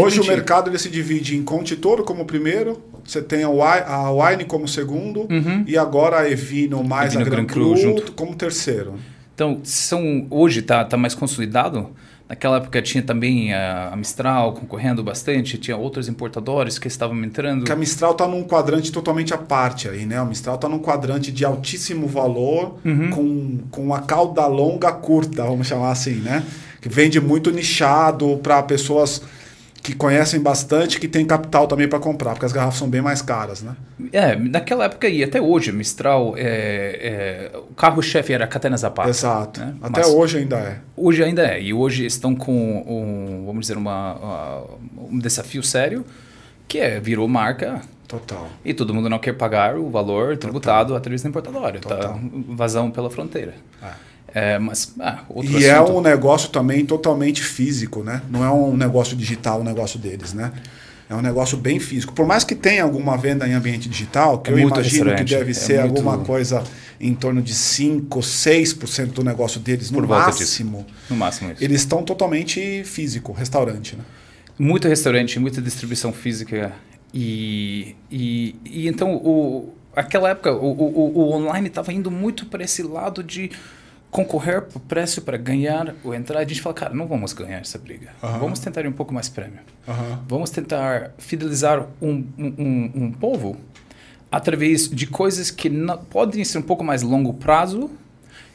Hoje o mercado ele se divide em Conte Toro como primeiro, você tem a Wine como segundo uhum. e agora a Evino mais Evino a Gran Cru, como terceiro. Então, são, hoje está tá mais consolidado. Naquela época tinha também a, Mistral concorrendo bastante, tinha outros importadores que estavam entrando. Que a Mistral está num quadrante totalmente à parte aí, né? A Mistral está num quadrante de altíssimo valor, uhum. com, com uma cauda longa curta, vamos chamar assim, né? Que vende muito nichado para pessoas que conhecem bastante, que tem capital também para comprar, porque as garrafas são bem mais caras, né? É, naquela época e até hoje, Mistral, é, é, o carro-chefe era a Catena Zapata. Exato. Né? Até Mas hoje ainda é. Hoje ainda é. E hoje estão com, um, vamos dizer, uma, um desafio sério, que é, virou marca. Total. E todo mundo não quer pagar o valor tributado Total. através da importadora. Tá Total. Tá vazão pela fronteira. É. É, mas, ah, e é assunto. é um negócio também totalmente físico, né? Não é um negócio digital o negócio deles, né? É um negócio bem físico. Por mais que tenha alguma venda em ambiente digital, que é eu imagino que deve é ser muito... alguma coisa em torno de 5, 6% do negócio deles, no máximo. No máximo isso. Eles estão totalmente físico, restaurante, né? Muito restaurante, muita distribuição física. E, e, e então, o, aquela época, o, o, o online estava indo muito para esse lado de concorrer por preço para ganhar ou entrar, a gente fala, cara, não vamos ganhar essa briga. Uhum. Vamos tentar ir um pouco mais prêmio. Uhum. Vamos tentar fidelizar um, um, um, povo através de coisas que não, podem ser um pouco mais longo prazo,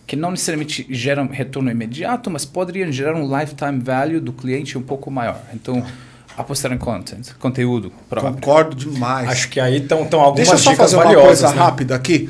que não necessariamente geram retorno imediato, mas poderiam gerar um lifetime value do cliente um pouco maior. Então, apostar em content, conteúdo próprio. Concordo demais. Acho que aí estão algumas Deixa eu só fazer uma coisa né? rápida aqui.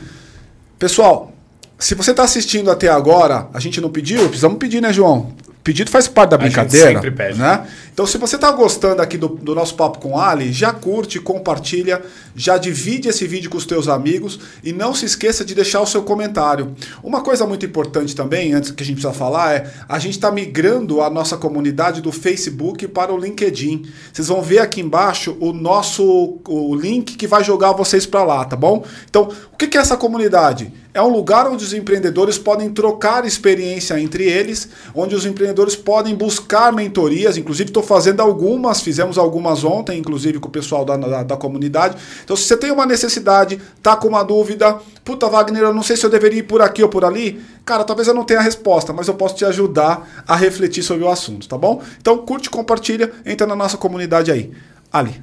Pessoal, se você está assistindo até agora, a gente não pediu? Precisamos pedir, né, João? Pedido faz parte da brincadeira. A gente sempre pede. Né? Então, se você está gostando aqui do, do, nosso papo com Ali, já curte, compartilha, já divide esse vídeo com os teus amigos e não se esqueça de deixar o seu comentário. Uma coisa muito importante também, antes que a gente precisa falar, é a gente está migrando a nossa comunidade do Facebook para o LinkedIn. Vocês vão ver aqui embaixo o nosso o link que vai jogar vocês para lá, tá bom? Então, o que é essa comunidade? É um lugar onde os empreendedores podem trocar experiência entre eles, onde os empreendedores podem buscar mentorias. Inclusive, estou fazendo algumas, fizemos algumas ontem, inclusive com o pessoal da, da, da comunidade. Então, se você tem uma necessidade, tá com uma dúvida, puta, Wagner, eu não sei se eu deveria ir por aqui ou por ali, cara, talvez eu não tenha a resposta, mas eu posso te ajudar a refletir sobre o assunto, tá bom? Então, curte, compartilha, entra na nossa comunidade aí. Ali.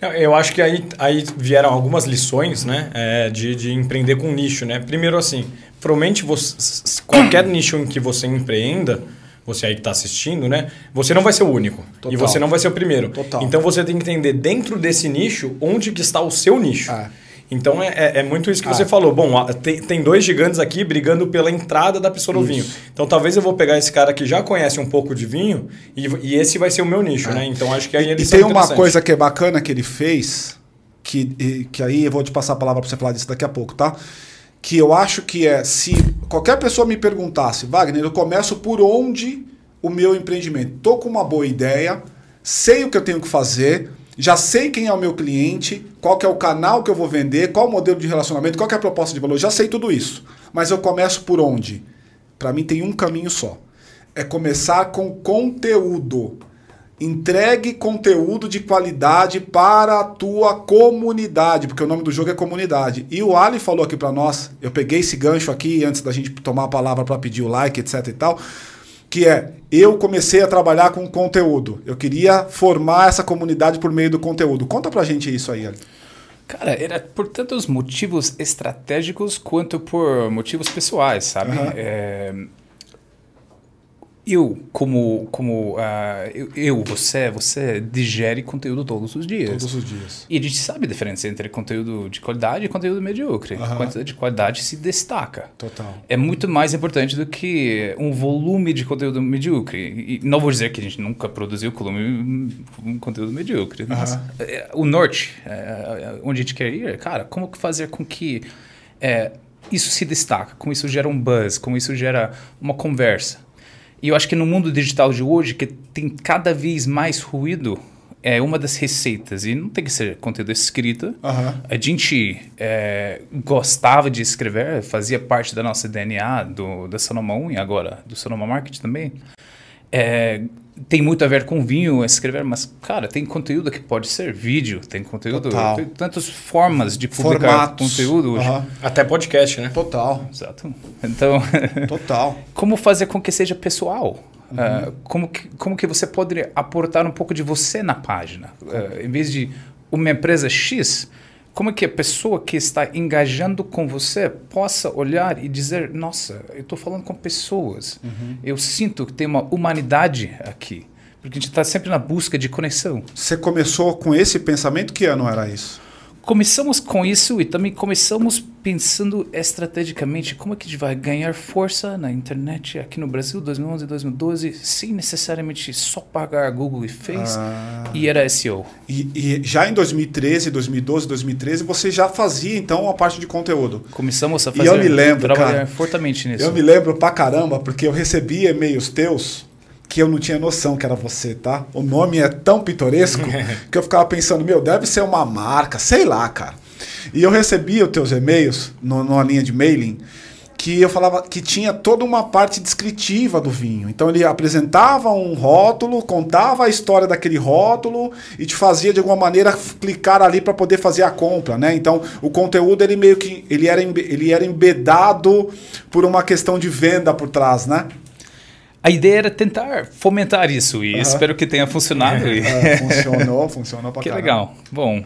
Eu acho que aí, aí vieram algumas lições né, é, de, de empreender com nicho. Né? Primeiro, assim, provavelmente você, qualquer nicho em que você empreenda, você aí que está assistindo, né? Você não vai ser o único. Total. E você não vai ser o primeiro. Total. Então você tem que entender dentro desse nicho onde que está o seu nicho. É. Então é, é, é, muito isso que ah. você falou. Bom, tem, tem dois gigantes aqui brigando pela entrada da pessoa no vinho. Então talvez eu vou pegar esse cara que já conhece um pouco de vinho e, e esse vai ser o meu nicho, é. né? Então acho que aí ele E tem uma coisa que é bacana que ele fez, que, que aí eu vou te passar a palavra para você falar disso daqui a pouco, tá? Que eu acho que é se qualquer pessoa me perguntasse, Wagner, eu começo por onde o meu empreendimento? Tô com uma boa ideia, sei o que eu tenho que fazer já sei quem é o meu cliente, qual é o canal que eu vou vender, qual o modelo de relacionamento, qual é a proposta de valor, já sei tudo isso. Mas eu começo por onde? Para mim tem um caminho só. É começar com conteúdo. Entregue conteúdo de qualidade para a tua comunidade, porque o nome do jogo é comunidade. E o Ali falou aqui para nós, eu peguei esse gancho aqui antes da gente tomar a palavra para pedir o like, etc e tal que é eu comecei a trabalhar com conteúdo. Eu queria formar essa comunidade por meio do conteúdo. Conta pra gente isso aí, Ali. Cara, era por tantos motivos estratégicos quanto por motivos pessoais, sabe? Uhum. É, eu, como, como uh, eu, eu, você, você digere conteúdo todos os dias. Todos os dias. E a gente sabe a diferença entre conteúdo de qualidade e conteúdo medíocre. Uhum. Conteúdo de qualidade se destaca. Total. É muito mais importante do que um volume de conteúdo medíocre. E não vou dizer que a gente nunca produziu volume, um conteúdo medíocre. Uhum. Mas é, o norte, é, onde a gente quer ir, cara, como fazer com que é, isso se destaca, como isso gera um buzz, como isso gera uma conversa. E eu acho que no mundo digital de hoje, que tem cada vez mais ruído, é uma das receitas. E não tem que ser conteúdo escrito. Uhum. A gente é, gostava de escrever, fazia parte da nossa DNA, do, da Sonoma 1 e agora do Sonoma Market também. É, tem muito a ver com vinho, escrever, mas, cara, tem conteúdo que pode ser vídeo, tem conteúdo, Total. tem tantas formas de publicar Formatos. conteúdo hoje. Uhum. Até podcast, né? Total. Exato. Então, Total. como fazer com que seja pessoal? Uhum. Uh, como, que, como que você pode aportar um pouco de você na página? Uh, em vez de uma empresa X, como é que a pessoa que está engajando com você possa olhar e dizer, nossa, eu estou falando com pessoas, uhum. eu sinto que tem uma humanidade aqui, porque a gente está sempre na busca de conexão. Você começou com esse pensamento? Que ano era isso? Começamos com isso e também começamos pensando estrategicamente como é que a gente vai ganhar força na internet aqui no Brasil 2011 e 2012 sem necessariamente só pagar Google e Face ah. e era SEO. E, e, já em 2013, 2012, 2013 você já fazia então a parte de conteúdo. Começamos a fazer. E eu me lembro, trabalhar cara, fortemente nisso. Eu me lembro pra caramba porque eu recebi e-mails teus que eu não tinha noção que era você, tá? O nome é tão pitoresco que eu ficava pensando, meu, deve ser uma marca, sei lá, cara. E eu recebia os teus e-mails no, numa linha de mailing que eu falava que tinha toda uma parte descritiva do vinho. Então ele apresentava um rótulo, contava a história daquele rótulo e te fazia de alguma maneira clicar ali para poder fazer a compra, né? Então o conteúdo ele meio que ele era ele era embedado por uma questão de venda por trás, né? A ideia era tentar fomentar isso e espero que tenha funcionado. É, funcionou, funcionou pra Que caramba. legal. Bom,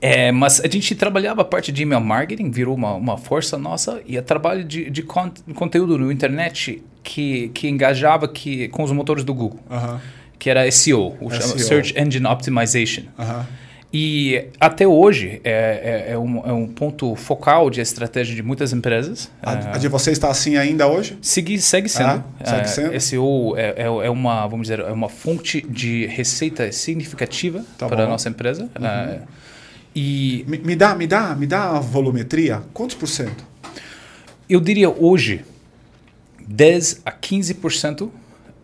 é, mas a gente trabalhava a parte de email marketing, virou uma, uma força nossa, e o trabalho de, de con conteúdo no internet que, que engajava que, com os motores do Google, uh -huh. que era SEO, o SEO. Search Engine Optimization. Uh -huh. E até hoje é, é, é, um, é, um, ponto focal de estratégia de muitas empresas. A, é, a de você está assim ainda hoje? Segue, segue sendo. Ah, segue sendo. SEO é, é, é, uma, vamos dizer, é uma fonte de receita significativa tá para a nossa empresa. Uhum. É, e me, me, dá, me dá, me dá a volumetria. Quantos por cento? Eu diria hoje 10 a 15%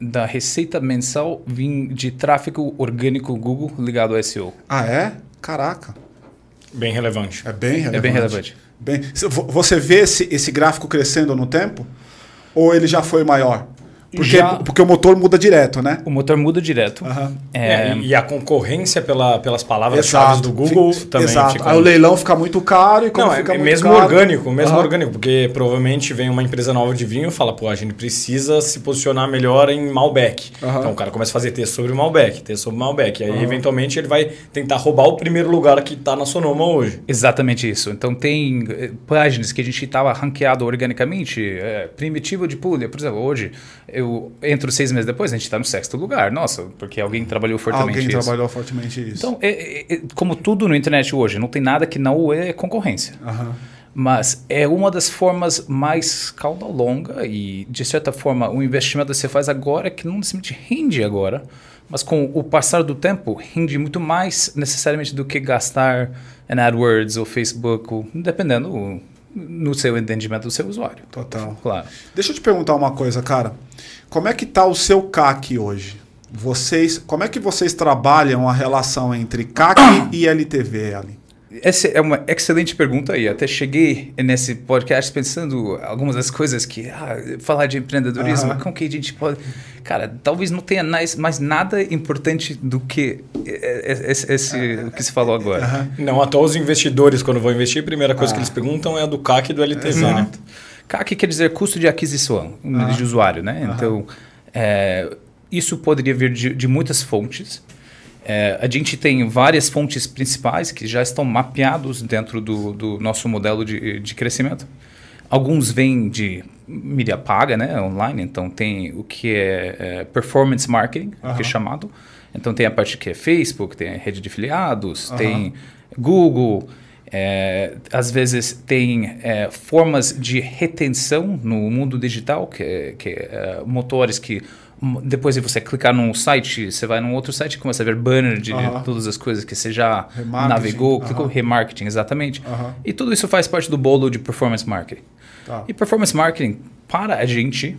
da receita mensal vem de tráfego orgânico Google ligado ao SEO. Ah, é? Caraca. Bem relevante. É bem relevante. É bem relevante. Bem, você vê esse, esse gráfico crescendo no tempo? Ou ele já foi maior? Porque, já... porque o motor muda direto, né? O motor muda direto. Uhum. É... É, e a concorrência pela, pelas palavras-chave do Google Fica, também exato. fica... Aí o leilão fica muito caro e como Não, fica é, mesmo caro... orgânico, mesmo uhum. orgânico. Porque provavelmente vem uma empresa nova de vinho e fala, pô, a gente precisa se posicionar melhor em Malbec. Uhum. Então o cara começa a fazer texto sobre Malbec, texto sobre Malbec. E aí, eventualmente, ele vai tentar roubar o primeiro lugar que está na Sonoma hoje. Exatamente isso. Então tem eh, páginas que a gente estava ranqueado organicamente, é, primitivo de Puglia, por exemplo, hoje eu entro seis meses depois, a gente está no sexto lugar. Nossa, porque alguém trabalhou fortemente alguém isso. Alguém trabalhou fortemente isso. Então, é, é, como tudo no internet hoje, não tem nada que não é concorrência. Uhum. Mas é uma das formas mais cauda longa e, de certa forma, o investimento que você faz agora que não necessariamente rende agora, mas com o passar do tempo rende muito mais necessariamente do que gastar em AdWords ou Facebook, ou, dependendo no seu entendimento do seu usuário. Total. Claro. Deixa eu te perguntar uma coisa, cara. Como é que está o seu CAC hoje? Vocês, como é que vocês trabalham a relação entre CAC e LTV ali? Essa é uma excelente pergunta e até cheguei nesse podcast pensando algumas das coisas que ah, falar de empreendedorismo, uhum. como que a gente pode, cara, talvez não tenha mais, mais nada importante do que esse, esse o que se falou agora. Uhum. Não, até os investidores quando vão investir, a primeira coisa ah. que eles perguntam é a do CAC e do LTV, né? CAC quer dizer custo de aquisição uhum. de usuário, né? Então, é, isso poderia vir de, de muitas fontes. É, a gente tem várias fontes principais que já estão mapeados dentro do, do nosso modelo de, de crescimento. Alguns vêm de mídia paga, né, online, então tem o que é, é performance marketing, uhum. que é chamado. Então tem a parte que é Facebook, tem a rede de afiliados, uhum. tem Google, é, às vezes tem é, formas de retenção no mundo digital, que, é, que é, motores que depois de você clicar num site, você vai num outro site e começa a ver banner de todas as coisas que você já navegou, clicou remarketing, exatamente. E tudo isso faz parte do bolo de performance marketing. Tá. E performance marketing, para a gente,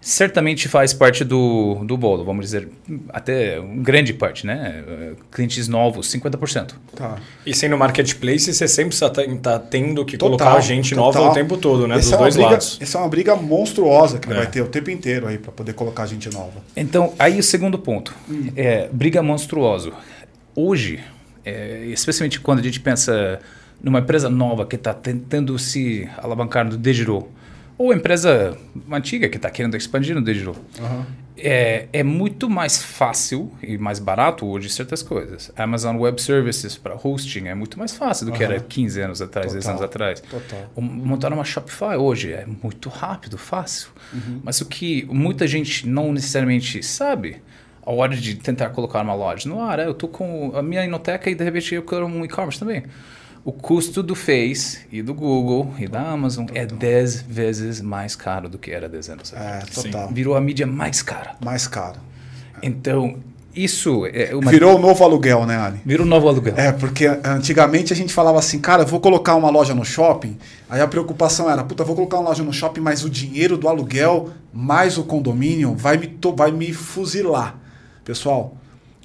certamente faz parte do, do bolo, vamos dizer, até grande parte, né? Clientes novos, 50%. Tá. E sendo marketplace, você sempre está tá tendo que total, colocar gente total. nova o tempo todo, né? Essa Dos é dois briga, lados. Essa é uma briga monstruosa que é. vai ter o tempo inteiro aí para poder colocar gente nova. Então, aí o segundo ponto, hum. é briga monstruosa. Hoje, é, especialmente quando a gente pensa numa empresa nova que está tentando se alavancar no digital, ou empresa antiga que está querendo expandir no digital. Uhum. É, é muito mais fácil e mais barato hoje certas coisas. Amazon Web Services para hosting é muito mais fácil do uhum. que era 15 anos atrás, Total. 10 anos atrás. Total. Montar uma Shopify hoje é muito rápido, fácil. Uhum. Mas o que muita gente não necessariamente sabe a hora de tentar colocar uma loja no ar, é, eu estou com a minha inoteca e de repente eu quero um e-commerce também o custo do Face e do Google e da Amazon é total. é 10 vezes mais caro do que era 10 anos atrás. É, total. Sim. Virou a mídia mais cara. Mais cara. Então, isso é uma... Virou o novo aluguel, né, Ali? Virou o novo aluguel. É, porque antigamente a gente falava assim, cara, vou colocar uma loja no shopping. Aí a preocupação era, puta, vou colocar uma loja no shopping, mas o dinheiro do aluguel mais o condomínio vai me, vai me fuzilar. Pessoal,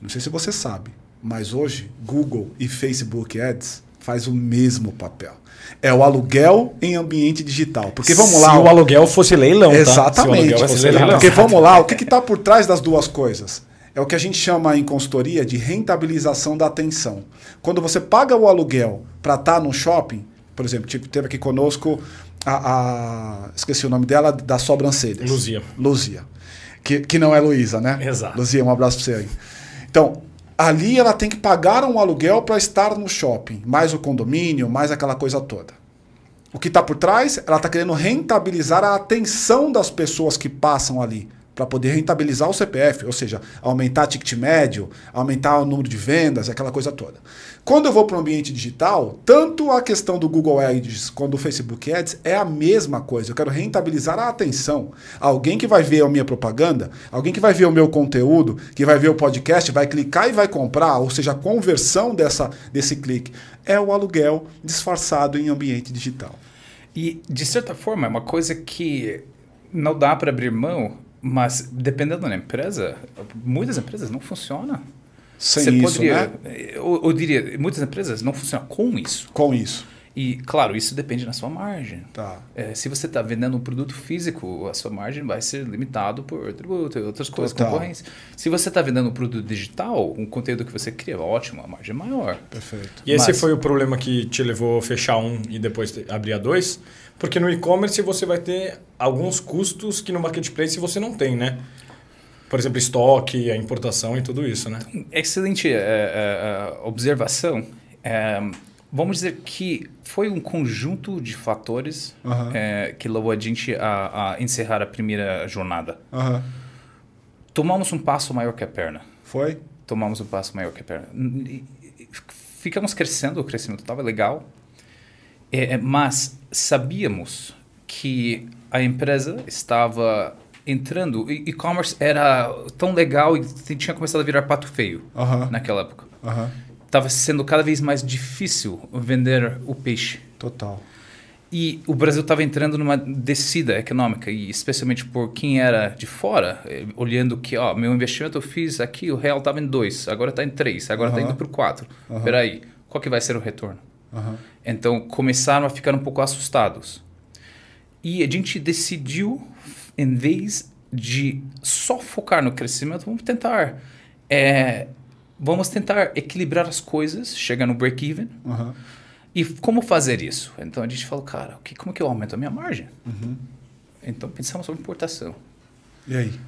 não sei se você sabe, mas hoje Google e Facebook Ads faz o mesmo papel. É o aluguel em ambiente digital. Porque vamos lá. Se o aluguel fosse leilão. Tá? Exatamente. Tá? Fosse leilão. Porque vamos lá, o que está por trás das duas coisas? É o que a gente chama em consultoria de rentabilização da atenção. Quando você paga o aluguel para estar tá no shopping, por exemplo, tipo, teve aqui conosco a, a, Esqueci o nome dela, da sobrancelhas. Luzia. Luzia. Que, que não é Luísa, né? Exato. Luzia, um abraço para você aí. Então, ali ela tem que pagar um aluguel para estar no shopping, mais o condomínio, mais aquela coisa toda. O que está por trás? Ela está querendo rentabilizar a atenção das pessoas que passam ali para poder rentabilizar o CPF, ou seja, aumentar ticket médio, aumentar o número de vendas, aquela coisa toda. Quando eu vou para o ambiente digital, tanto a questão do Google Ads quanto do Facebook Ads é a mesma coisa. Eu quero rentabilizar a atenção. Alguém que vai ver a minha propaganda, alguém que vai ver o meu conteúdo, que vai ver o podcast, vai clicar e vai comprar, ou seja, a conversão dessa, desse clique é o aluguel disfarçado em ambiente digital. E, de certa forma, é uma coisa que não dá para abrir mão, mas dependendo da empresa, muitas empresas não funcionam sem Você isso, poderia, né? Eu, eu, diria, muitas empresas não funcionam com isso. Com isso. E, claro, isso depende da sua margem. Tá. É, se você está vendendo um produto físico, a sua margem vai ser limitado por tributo e outras coisas, Total. concorrência. Se você está vendendo um produto digital, um conteúdo que você cria, ótimo, a margem é maior. Perfeito. E esse Mas- foi o problema que te levou a fechar um e depois abrir a dois? Porque no e-commerce você vai ter alguns custos que no marketplace você não tem, né? Por exemplo, estoque, a importação e tudo isso, né? Excelente é, é, é, observação. É, vamos dizer que foi um conjunto de fatores que levou a gente a, a encerrar a primeira jornada. Tomamos um passo maior que a perna. Foi? tomamos um passo maior que a perna. Ficamos crescendo, o crescimento estava legal, é, é, mas sabíamos que a empresa estava entrando, e-commerce era tão legal e tinha começado a virar pato feio naquela época. Estava sendo cada vez mais difícil vender o peixe. Total. E o Brasil estava entrando numa descida econômica, e especialmente por quem era de fora, eh, olhando que, ó, meu investimento eu fiz aqui, o real estava em 2, agora está em 3, agora está indo para o 4. Peraí, qual que vai ser o retorno? Aham. Então começaram a ficar um pouco assustados. E a gente decidiu, em vez de só focar no crescimento, vamos tentar, eh, vamos tentar equilibrar as coisas, chegar no break-even. Aham. E como fazer isso? Então a gente falou, cara, que, como que eu aumento a minha margem? Então pensamos sobre importação. E aí?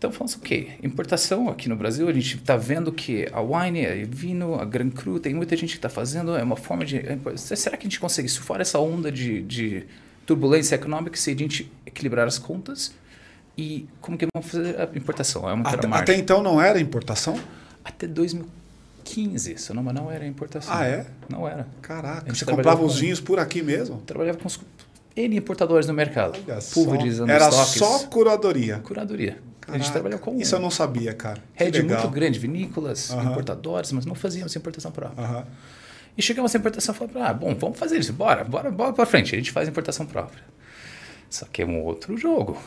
Então falamos, ok, importação aqui no Brasil, a gente está vendo que a wine, a vinho, a Gran Cru, tem muita gente que está fazendo, é uma forma de... Será que a gente consegue surfar essa onda de, de turbulência econômica se a gente equilibrar as contas? E como que vamos fazer a importação? É Até, até então não era importação? Até 2015, se não, mas não era importação. Ah, é? Não era. Caraca, você comprava os vinhos por aqui mesmo? trabalhava com os N importadores no mercado, Olha só. pulverizando Era estoques. só curadoria. curadoria. A Caraca, gente trabalhava com Isso eu não sabia, cara. Rede legal. muito grande, vinícolas, importadores, mas não fazíamos importação própria. Aham. E chegamos à importação falamos, ah, bom, vamos fazer isso, bora, bora, bora para frente, a gente faz importação própria. Só que é um outro jogo.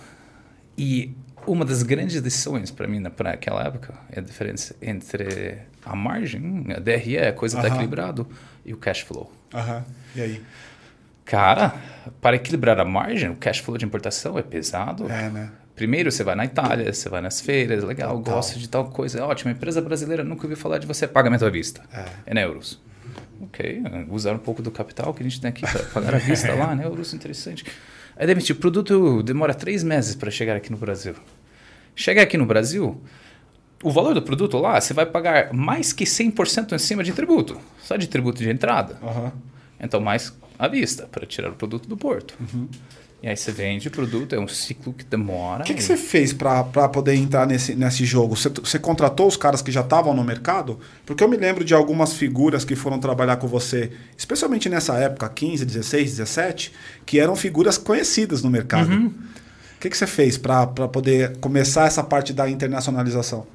E uma das grandes lições para mim para aquela época é a diferença entre a margem, a DRE, a coisa está Aham. equilibrado, e o cash flow. Aham. E aí? Cara, para equilibrar a margem, o cash flow de importação é pesado. É, né? Primeiro você vai na Itália, você vai nas feiras, legal, Total. gosta de tal coisa, é ótimo. A empresa brasileira nunca ouviu falar de você, pagamento à vista. É. É em euros. Ok, usar um pouco do capital que a gente tem aqui para pagar à vista lá, né? Euros, interessante. Aí demitir, o produto demora três meses para chegar aqui no Brasil. Chegar aqui no Brasil, o valor do produto lá, você vai pagar mais que 100% em cima de tributo, só de tributo de entrada. Aham. Então, mais à vista, para tirar o produto do porto. Uhum. E aí você vende o produto, é um ciclo que demora. O que, que você fez para poder entrar nesse, nesse jogo? Você, você contratou os caras que já estavam no mercado? Porque eu me lembro de algumas figuras que foram trabalhar com você, especialmente nessa época, 15, 16, 17, que eram figuras conhecidas no mercado. Uhum. O que, que você fez para poder começar essa parte da internacionalização?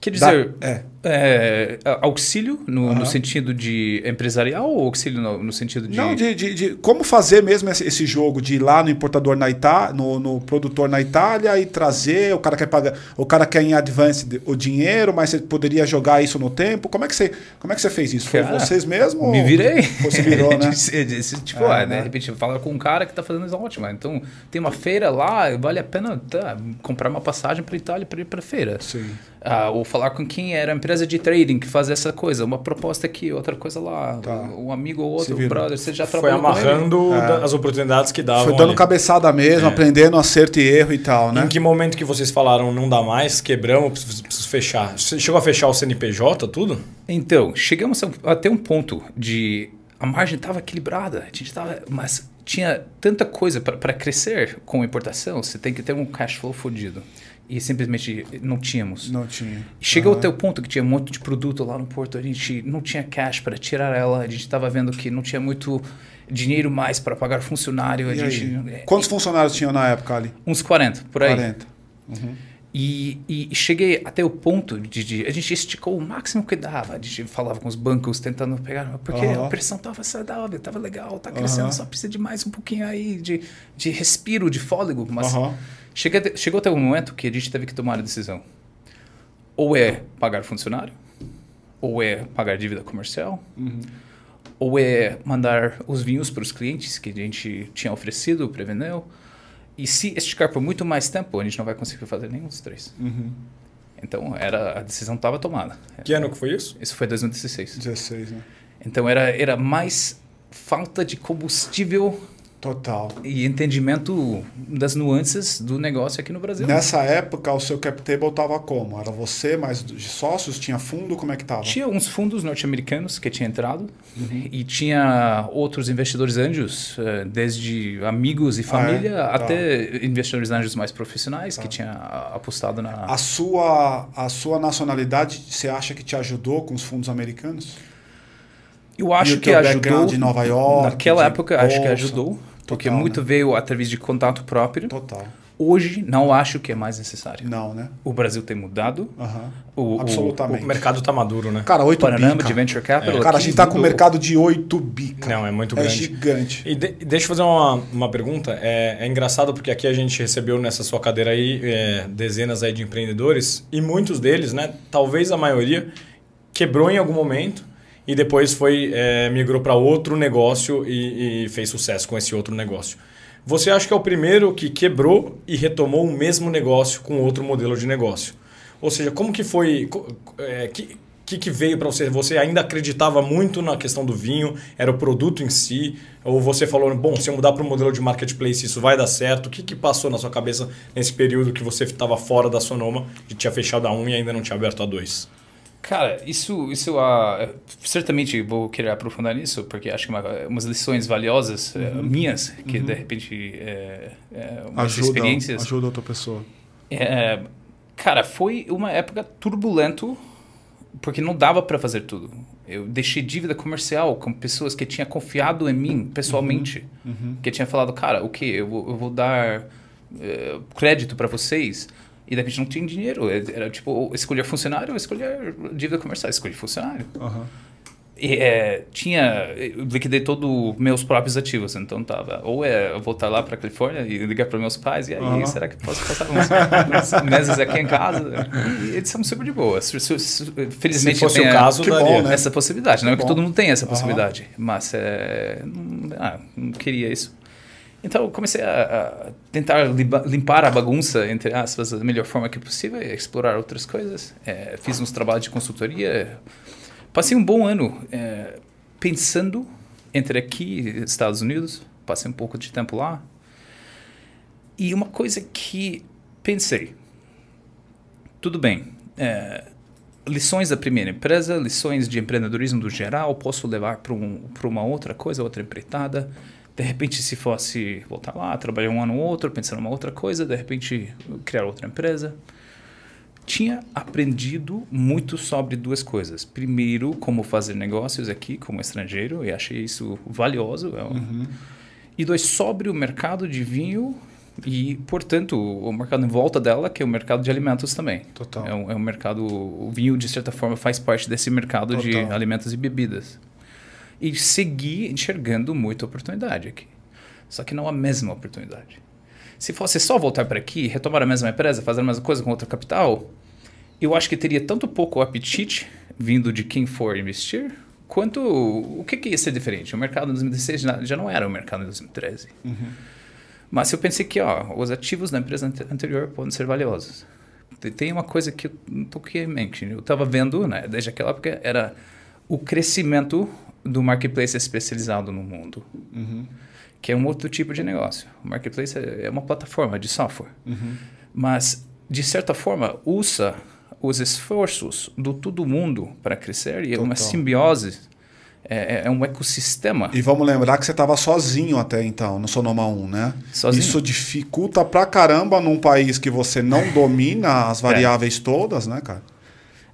Quer Da- dizer, é. É, auxílio no, Aham. no sentido de empresarial ou auxílio no, no sentido de. Não, de, de, de como fazer mesmo esse, esse jogo de ir lá no importador na Itália, no, no produtor na Itália e trazer, o cara quer pagar, o cara quer em advance o dinheiro, mas você poderia jogar isso no tempo. Como é que você, como é que você fez isso? Foi Cara, vocês mesmo? Me virei. Você virou, né? Disse- tipo, É, ah, né? de repente fala com um cara que está fazendo isso ótimo. Então tem uma feira lá, vale a pena tá, comprar uma passagem para Itália para ir para feira. Sim. Ah, ou falar com quem era a empresa de trading que faz essa coisa, uma proposta aqui, outra coisa lá, Tá. um amigo ou outro, virou. brother, você já Foi trabalhou com ele? amarrando É. as oportunidades que davam. Foi dando ali. cabeçada mesmo, É. aprendendo acerto e erro e tal, né? Em que momento que vocês falaram não dá mais, quebramos, preciso, fechar? Você chegou a fechar o CNPJ, tudo? Então, chegamos até um ponto de a margem estava equilibrada, a gente estava, mas tinha tanta coisa para crescer com importação, você tem que ter um cash flow fodido. E simplesmente não tínhamos. Não tinha. Chegou Aham. até o ponto que tinha um monte de produto lá no porto, a gente não tinha cash para tirar ela, a gente estava vendo que não tinha muito dinheiro mais para pagar funcionário, E aí? gente é, Quantos funcionários tinham na época ali? uns 40 por aí. 40. E, e cheguei até o ponto de, de- A gente esticou o máximo que dava. A gente falava com os bancos tentando pegar. Porque Aham. a pressão estava saudável, estava legal, tá crescendo, Aham. só precisa de mais um pouquinho aí de, de respiro, de fôlego. Mas Aham. Chega chegou até um momento que a gente teve que tomar a decisão. Ou é pagar funcionário, ou é pagar dívida comercial, ou é mandar os vinhos para os clientes que a gente tinha oferecido, prevendeu. E se esticar por muito mais tempo, a gente não vai conseguir fazer nenhum dos três. Uhum. Então era a decisão estava tomada. Que ano que foi isso? Isso foi 2016. 16, né? Então era era mais falta de combustível Total. e entendimento das nuances do negócio aqui no Brasil. Nessa época, o seu cap table tava como? Era você, mais de sócios? Tinha fundo? Como é que tava? Tinha uns fundos norte-americanos que tinham entrado e tinha outros investidores anjos, eh, desde amigos e família Tá. até investidores anjos mais profissionais que tinham apostado na. A sua, a sua nacionalidade, você acha que te ajudou com os fundos americanos? Eu acho que ajudou. de Nova York, Naquela época, acho que bolsa. Ajudou. Porque Total, muito né? veio através de contato próprio. Total. Hoje, não acho que é mais necessário. Não, né? O Brasil tem mudado. Aham. O, Absolutamente. O mercado tá maduro, né? Cara, 8 bi, cara. de venture capital. Cara, a gente tá com um mercado de 8 bi, cara. Não, é muito É grande. gigante. E de- deixa eu fazer uma, uma pergunta. É, é engraçado porque aqui a gente recebeu nessa sua cadeira aí é, dezenas aí de empreendedores e muitos deles, né? Talvez a maioria quebrou em algum momento e depois foi é, migrou para outro negócio e, e fez sucesso com esse outro negócio. Você acha que é o primeiro que quebrou e retomou o mesmo negócio com outro modelo de negócio? Ou seja, como que foi? é, que, que, que veio para você? Você ainda acreditava muito na questão do vinho? Era o produto em si? Ou você falou, bom, se eu mudar para o modelo de marketplace, isso vai dar certo? O que, que passou na sua cabeça nesse período que você estava fora da Sonoma e tinha fechado a 1 e ainda não tinha aberto a 2? Cara, isso, isso ah, certamente vou querer aprofundar nisso, porque acho que uma, umas lições valiosas eh, minhas, que de repente é, é, umas Ajuda, experiências. ajuda outra pessoa. É, cara, foi uma época turbulento, porque não dava para fazer tudo. Eu deixei dívida comercial com pessoas que tinham confiado em mim pessoalmente, que tinha falado, cara, o que eu vou, eu vou dar eh, crédito para vocês e de repente não tinha dinheiro. Era tipo, escolher funcionário ou escolher dívida comercial. Escolhi funcionário. Aham. E, é, tinha eu liquidei todos meus próprios ativos então tava ou é eu voltar lá para Califórnia e ligar para meus pais e aí Aham. será que posso passar uns, uns meses aqui em casa e eles são super de boa felizmente Se fosse tem o a- caso, Que bom, daria. né? essa possibilidade não é que todo mundo tem essa possibilidade mas é, não, ah, não queria isso então comecei a, a tentar limpar a bagunça entre aspas da melhor forma que possível explorar outras coisas É, fiz uns trabalhos de consultoria Passei um bom ano é, pensando entre aqui e Estados Unidos. Passei um pouco de tempo lá. E uma coisa que pensei. Tudo bem. é, lições da primeira empresa, lições de empreendedorismo do geral, posso levar para um, uma outra coisa, outra empreitada. De repente, se fosse voltar lá, trabalhar um ano ou outro, pensar numa outra coisa, de repente criar outra empresa tinha aprendido muito sobre duas coisas. Primeiro, como fazer negócios aqui como estrangeiro, e achei isso valioso. É um- E dois, sobre o mercado de vinho e, portanto, o mercado em volta dela, que é o mercado de alimentos também. Total. É um, é um mercado... O vinho, de certa forma, faz parte desse mercado de Total. alimentos e bebidas. E segui enxergando muita oportunidade aqui. Só que não a mesma oportunidade. Se fosse só voltar para aqui, retomar a mesma empresa, fazer a mesma coisa com outro capital, eu acho que teria tanto pouco apetite vindo de quem for investir, quanto o que, que ia ser diferente. O mercado em 2016 já, não era o mercado em 2013. Mas eu pensei que ó, os ativos da empresa ante- anterior podem ser valiosos. Te- Tem uma coisa que eu não toquei em mente. Eu estava vendo, né, desde aquela época, era o crescimento do marketplace especializado no mundo que é um outro tipo de negócio. O marketplace é é uma plataforma de software, mas de certa forma usa os esforços do todo mundo para crescer e é uma Total. simbiose, é, é- é um ecossistema. E vamos lembrar que você estava sozinho até então, no Sonoma 1, né? Sozinho. Isso dificulta pra caramba num país que você não domina as variáveis todas, né, cara?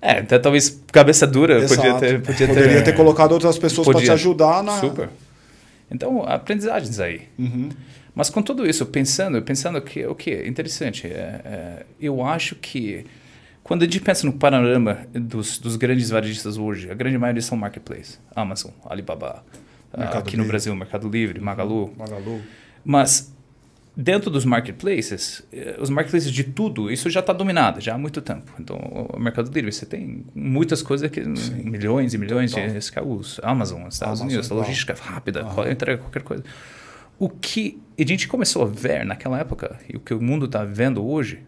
É, então talvez cabeça dura podia Exato. ter, podia ter, Poderia ter colocado outras pessoas para te Podia. ajudar na. super. Então aprendizagens aí. Uhum. Mas com tudo isso, pensando, pensando que o que interessante, é, é, eu acho que quando a gente pensa no panorama dos, dos grandes varejistas hoje, a grande maioria são marketplace, Amazon, Alibaba, ah, Mercado aqui no Livre. Brasil, Mercado Livre, Magalu, Magalu. mas dentro dos marketplaces, eh, os marketplaces de tudo, isso já está dominado já há muito tempo. Então, o Mercado Livre, você tem muitas coisas que Sim. milhões e milhões Total. de escravos. Amazon, Estados Amazon, Unidos, logística rápida, uhum. entrega qualquer coisa. O que a gente começou a ver naquela época e o que o mundo está vendo hoje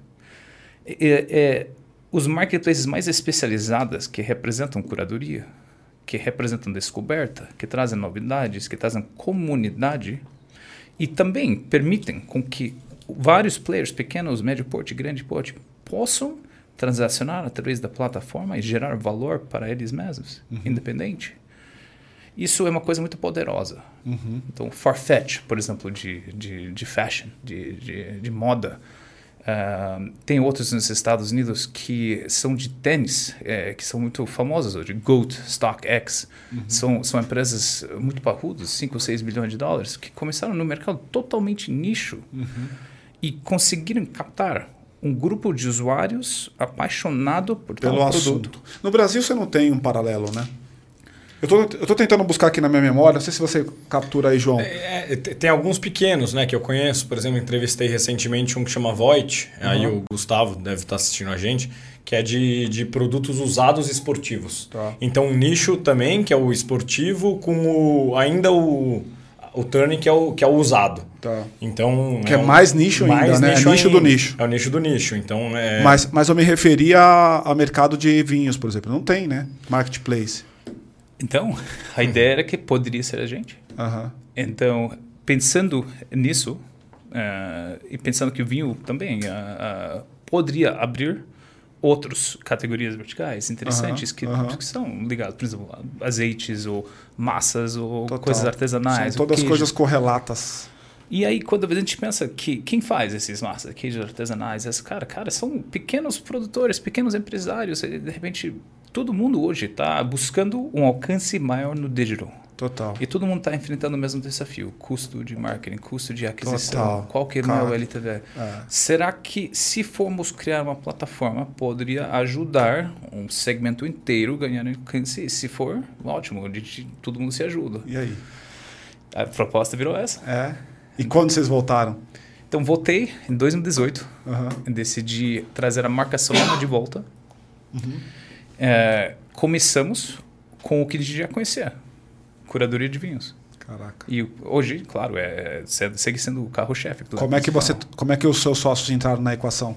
é, é os marketplaces mais especializados que representam curadoria, que representam descoberta, que trazem novidades, que trazem comunidade e também permitem com que vários players, pequenos, médio porte, grande porte, possam transacionar através da plataforma e gerar valor para eles mesmos, uhum. independente. Isso é uma coisa muito poderosa. Uhum. Então, Farfetch, por exemplo, de, de, de fashion, de, de, de moda, Uh, tem outros nos Estados Unidos que são de tênis, é, que são muito famosos hoje. Goat, StockX. Uhum. São, são empresas muito parrudas, 5 ou 6 bilhões de dólares, que começaram no mercado totalmente nicho uhum. e conseguiram captar um grupo de usuários apaixonado por Pelo tal assunto. produto. No Brasil você não tem um paralelo, né? Eu tô, eu tô tentando buscar aqui na minha memória, não sei se você captura aí, João. É, é, tem alguns pequenos, né, que eu conheço. Por exemplo, entrevistei recentemente um que chama Voit, uhum. aí o Gustavo deve estar assistindo a gente, que é de, de produtos usados esportivos. Tá. Então, um nicho também, que é o esportivo, com o, ainda o, o turning, que é o, que é o usado. Tá. Então, que é, um, mais nicho mais ainda, né? Nicho é nicho ainda. do nicho. É o nicho do nicho. Então, é... mas, mas eu me referia a, a mercado de vinhos, por exemplo. Não tem, né? Marketplace. Então, a ideia era que poderia ser a gente. Uhum. Então, pensando nisso, uh, e pensando que o vinho também uh, uh, poderia abrir outras categorias verticais interessantes que, que, são ligadas, por exemplo, azeites ou massas ou Total. coisas artesanais. São todas coisas correlatas. E aí, quando a gente pensa que quem faz esses massas, queijos artesanais, esses cara, cara, são pequenos produtores, pequenos empresários, de repente todo mundo hoje está buscando um alcance maior no digital. Total. E todo mundo está enfrentando o mesmo desafio: custo de marketing, custo de aquisição, Total. qualquer meu LTV. É. Será que, se formos criar uma plataforma, poderia ajudar um segmento inteiro a ganhar alcance? Se for, ótimo, todo mundo se ajuda. E aí? A proposta virou essa. É. E quando vocês voltaram? Então, voltei em 2018. Uhum. Decidi trazer a marca Solana de volta. Uhum é, começamos com o que a gente já conhecia, curadoria de vinhos. Caraca. E hoje, claro, é, segue sendo o carro-chefe. Como é que você, como é que os seus sócios entraram na equação?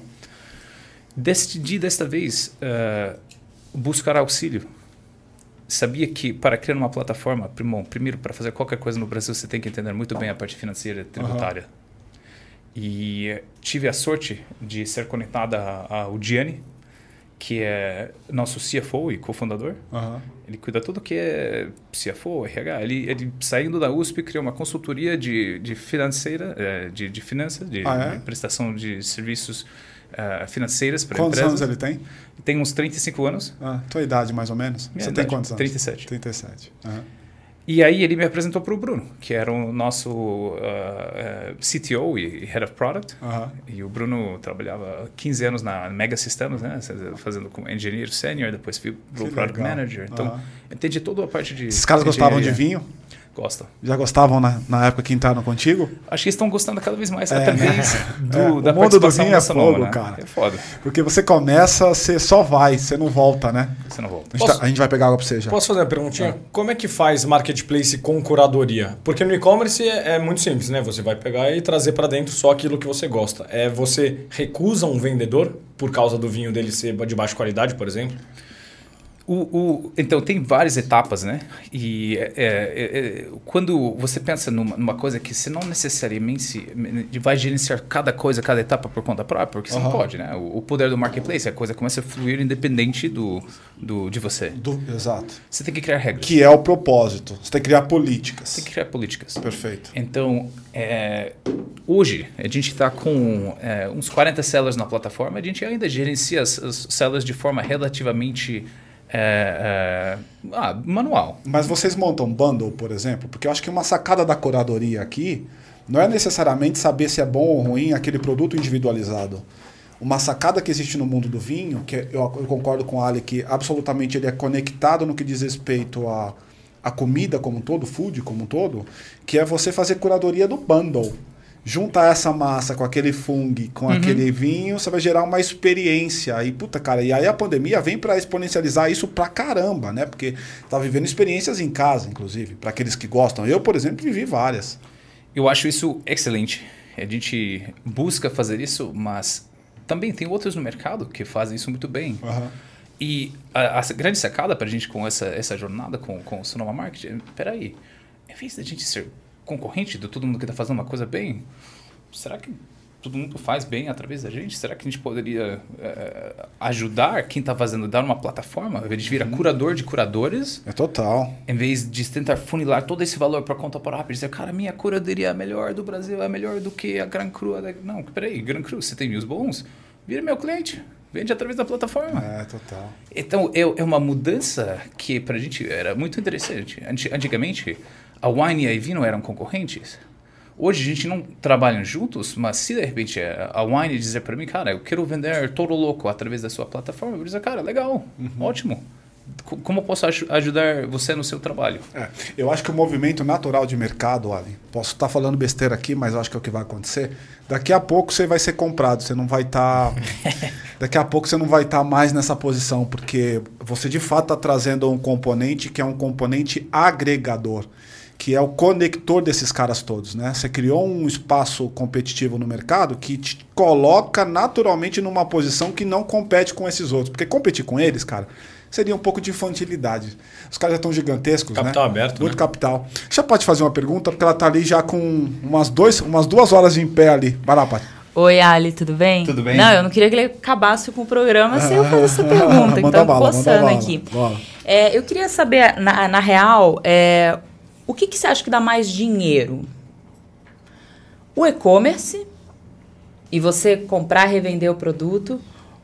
Decidi desta vez uh, buscar auxílio. Sabia que para criar uma plataforma, primeiro para fazer qualquer coisa no Brasil você tem que entender muito bem a parte financeira e tributária. Uhum. E tive a sorte de ser conectada ao Gianni, que é nosso CFO e cofundador. Uhum. Ele cuida tudo que é CFO, RH. Ele, ele saindo da USP criou uma consultoria de, de financeira, é, de, de finanças, de, ah, é? de prestação de serviços uh, financeiras para empresas. Quantos anos ele tem? Tem uns 35 anos. Ah, tua idade mais ou menos? Minha Você idade, tem quantos anos? 37. 37. Uhum. E aí ele me apresentou para o Bruno, que era o nosso uh, uh, CTO e Head of Product. Uhum. E o Bruno trabalhava 15 anos na Mega Systems, né? Fazendo como engenheiro sênior, depois pro Product legal. Manager. Então, uhum. entendi toda a parte de Esses caras gostavam de vinho? Gostam. Já gostavam na, na época que entraram contigo? Acho que estão gostando cada vez mais, é, através né? do, é, da o mundo do vinho é fogo, né? cara. É foda. Porque você começa, você só vai, você não volta, né? Você não volta. A gente, tá, a gente vai pegar água para você já. Posso fazer uma perguntinha? É. Como é que faz marketplace com curadoria? Porque no e-commerce é, é, muito simples, né? Você vai pegar e trazer para dentro só aquilo que você gosta. É Você recusa um vendedor por causa do vinho dele ser de baixa qualidade, por exemplo? O, o, então, tem várias etapas, né? E é, é, é, quando você pensa numa, numa, coisa que você não necessariamente vai gerenciar cada coisa, cada etapa por conta própria, porque você uhum. não pode, né? O, o, poder do marketplace, a coisa começa a fluir independente do, do, de você. Do, exato. Você tem que criar regras. Que é o propósito. Você tem que criar políticas. Você tem que criar políticas. Perfeito. Então, é, hoje, a gente está com é, uns 40 sellers na plataforma, a gente ainda gerencia as, as sellers de forma relativamente é, é, ah, manual. Mas vocês montam bundle, por exemplo? Porque eu acho que uma sacada da curadoria aqui não é necessariamente saber se é bom ou ruim aquele produto individualizado. Uma sacada que existe no mundo do vinho, que eu, eu concordo com o Ali que absolutamente ele é conectado no que diz respeito a, a comida como um todo, food como um todo, que é você fazer curadoria do bundle. Junta essa massa com aquele fungo, com uhum. aquele vinho, você vai gerar uma experiência. E puta, cara, e aí a pandemia vem para exponencializar isso pra caramba, né? Porque tá vivendo experiências em casa, inclusive, para aqueles que gostam. Eu, por exemplo, vivi várias. Eu acho isso excelente. A gente busca fazer isso, mas também tem outros no mercado que fazem isso muito bem. Uhum. E a, a, grande sacada para a gente com essa, essa jornada com, com o Sonoma Marketing, peraí, em vez da gente ser concorrente de todo mundo que está fazendo uma coisa bem, será que todo mundo faz bem através da gente? Será que a gente poderia é, ajudar quem está fazendo, dar uma plataforma? Ao invés de virar uhum. curador de curadores. É total. Em vez de tentar funilar todo esse valor para conta própria e dizer, cara, minha curadoria é a melhor do Brasil, é melhor do que a Gran Cru. Não, peraí, Gran Cru, você tem vinhos bons? Vira meu cliente. Vende através da plataforma. É, total. Então, é, é uma mudança que para a gente era muito interessante. Antigamente, a Wine e a Evino eram concorrentes. Hoje a gente não trabalha juntos, mas se de repente a Wine dizer para mim, cara, eu quero vender todo louco através da sua plataforma, eu vou dizer, cara, legal, uhum. ótimo. Como posso ajudar você no seu trabalho? É, eu acho que o movimento natural de mercado, Ali, posso estar falando besteira aqui, mas eu acho que é o que vai acontecer. Daqui a pouco você vai ser comprado, você não vai estar. Tá, daqui a pouco você não vai estar tá mais nessa posição, porque você de fato está trazendo um componente que é um componente agregador que é o conector desses caras todos, né? Você criou um espaço competitivo no mercado que te coloca naturalmente numa posição que não compete com esses outros, porque competir com eles, cara, seria um pouco de infantilidade. Os caras já estão gigantescos, capital né? aberto, Muito né? capital. Já pode fazer uma pergunta, porque ela está ali já com umas, dois, umas duas horas em pé ali. Vai lá, Paty. Oi, Ali, tudo bem? Tudo bem? Não, eu não queria que ele acabasse com o programa sem eu fazer essa pergunta, então eu coçando aqui. É, eu queria saber, na, na real, é, o que, que você acha que dá mais dinheiro? O e-commerce e você comprar e revender o produto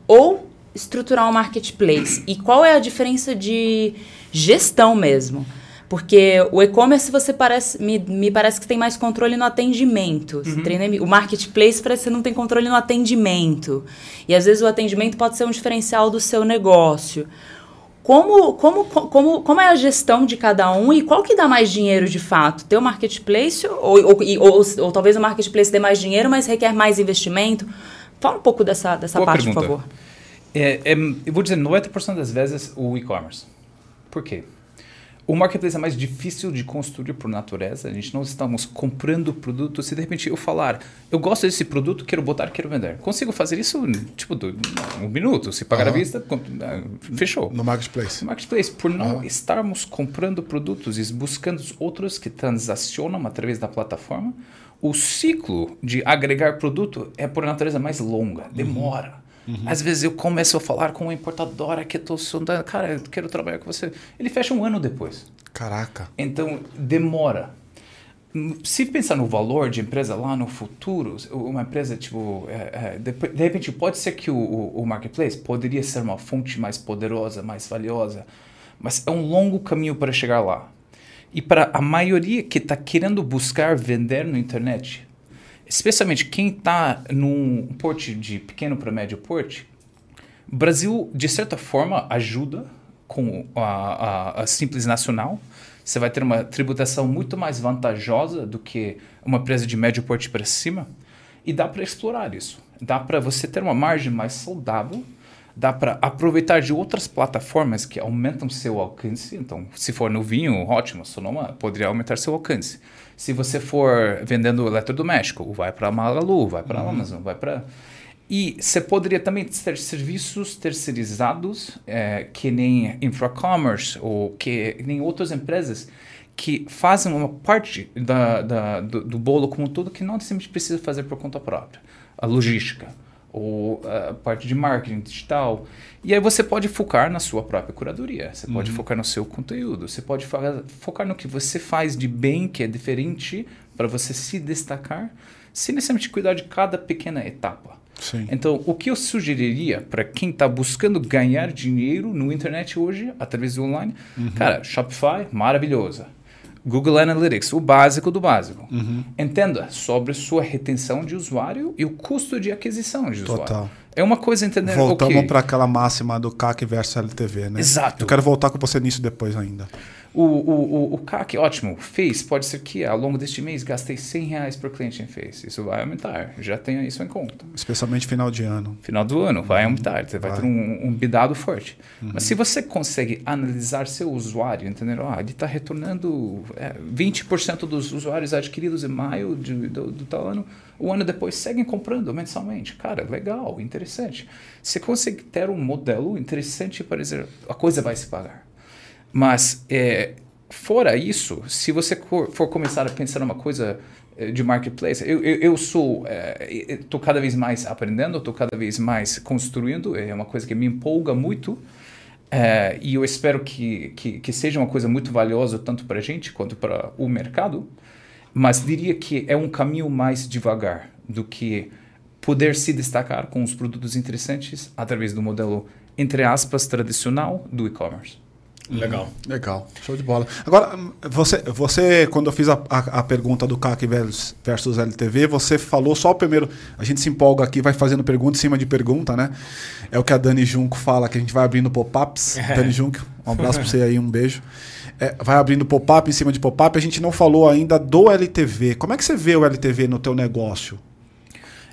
ou estruturar um marketplace? E qual é a diferença de gestão mesmo? Porque o e-commerce você parece, me, me parece que tem mais controle no atendimento. Uhum. O marketplace parece que você não tem controle no atendimento. E às vezes o atendimento pode ser um diferencial do seu negócio. Como, como, como, como é a gestão de cada um e qual que dá mais dinheiro de fato? Ter o marketplace ou, ou, ou, ou, ou talvez o marketplace dê mais dinheiro, mas requer mais investimento? Fala um pouco dessa, dessa Boa parte, pergunta. por favor. É, é, eu vou dizer 90% das vezes o e-commerce. Por quê? O marketplace é mais difícil de construir por natureza. A gente não estamos comprando produto. Se de repente eu falar, eu gosto desse produto, quero botar, quero vender. Consigo fazer isso, tipo, um minuto. Se pagar uhum. à vista, ah, fechou. No marketplace. No marketplace. Por não uhum. estarmos comprando produtos e buscando outros que transacionam através da plataforma, o ciclo de agregar produto é por natureza mais longa, demora. Uhum. Uhum. Às vezes eu começo a falar com uma importadora que estou sondando, cara, eu quero trabalhar com você. Ele fecha um ano depois. Caraca. Então demora. Se pensar no valor de empresa lá no futuro, uma empresa tipo, é, é, de, de, repente pode ser que o, o, o marketplace poderia ser uma fonte mais poderosa, mais valiosa, mas é um longo caminho para chegar lá. E para a maioria que está querendo buscar vender na internet, especialmente quem está num porte de pequeno para médio porte, Brasil, de certa forma, ajuda com a, a, a, Simples Nacional. Você vai ter uma tributação muito mais vantajosa do que uma empresa de médio porte para cima. E dá para explorar isso. Dá para você ter uma margem mais saudável. Dá para aproveitar de outras plataformas que aumentam seu alcance. Então, se for no vinho, ótimo, Sonoma poderia aumentar seu alcance. Se você for vendendo eletrodoméstico, vai para a Magalu, vai para a uhum. Amazon, vai para... E você poderia também ter serviços terceirizados, é, que nem Infracommerce ou que nem outras empresas que fazem uma parte da, da do, do, bolo como um todo que não necessariamente precisa fazer por conta própria. A logística, ou a parte de marketing digital. E aí você pode focar na sua própria curadoria, você uhum. pode focar no seu conteúdo, você pode focar no que você faz de bem, que é diferente, para você se destacar, sem necessariamente cuidar de cada pequena etapa. Sim. Então, o que eu sugeriria para quem está buscando ganhar dinheiro no internet hoje, através do online, uhum. cara, Shopify, maravilhosa. Google Analytics, o básico do básico. Uhum. Entenda sobre sua retenção de usuário e o custo de aquisição de usuário. Total. É uma coisa entender Voltamos okay. para aquela máxima do CAC versus LTV, né? Exato. Eu quero voltar com você nisso depois ainda. O, o, o, o CAC, ótimo, fez, pode ser que ao longo deste mês gastei 100 reais por cliente em Face. Isso vai aumentar, já tenha isso em conta. Especialmente final de ano. Final do ano, vai aumentar, você vai, vai ter um, um bidado forte. Uhum. Mas se você consegue analisar seu usuário, entender, ah, ele está retornando é, 20% dos usuários adquiridos em maio de, do, do tal ano, o ano depois seguem comprando mensalmente. Cara, legal, interessante. Você consegue ter um modelo interessante para dizer, a coisa vai se pagar. Mas, é, fora isso, se você for começar a pensar numa coisa é, de marketplace, eu, eu, eu sou, estou é, cada vez mais aprendendo, estou cada vez mais construindo, é uma coisa que me empolga muito. É, e eu espero que, que, que, seja uma coisa muito valiosa tanto para a gente quanto para o mercado, mas diria que é um caminho mais devagar do que poder se destacar com os produtos interessantes através do modelo, entre aspas, tradicional do e-commerce. Legal. Legal. Show de bola. Agora, você, você quando eu fiz a, a, a pergunta do CAC versus LTV, você falou só o primeiro. A gente se empolga aqui, vai fazendo pergunta em cima de pergunta, né? É o que a Dani Junco fala, que a gente vai abrindo pop-ups. É. Dani Junco, um abraço para você aí, um beijo. É, vai abrindo pop-up em cima de pop-up. A gente não falou ainda do LTV. Como é que você vê o LTV no teu negócio?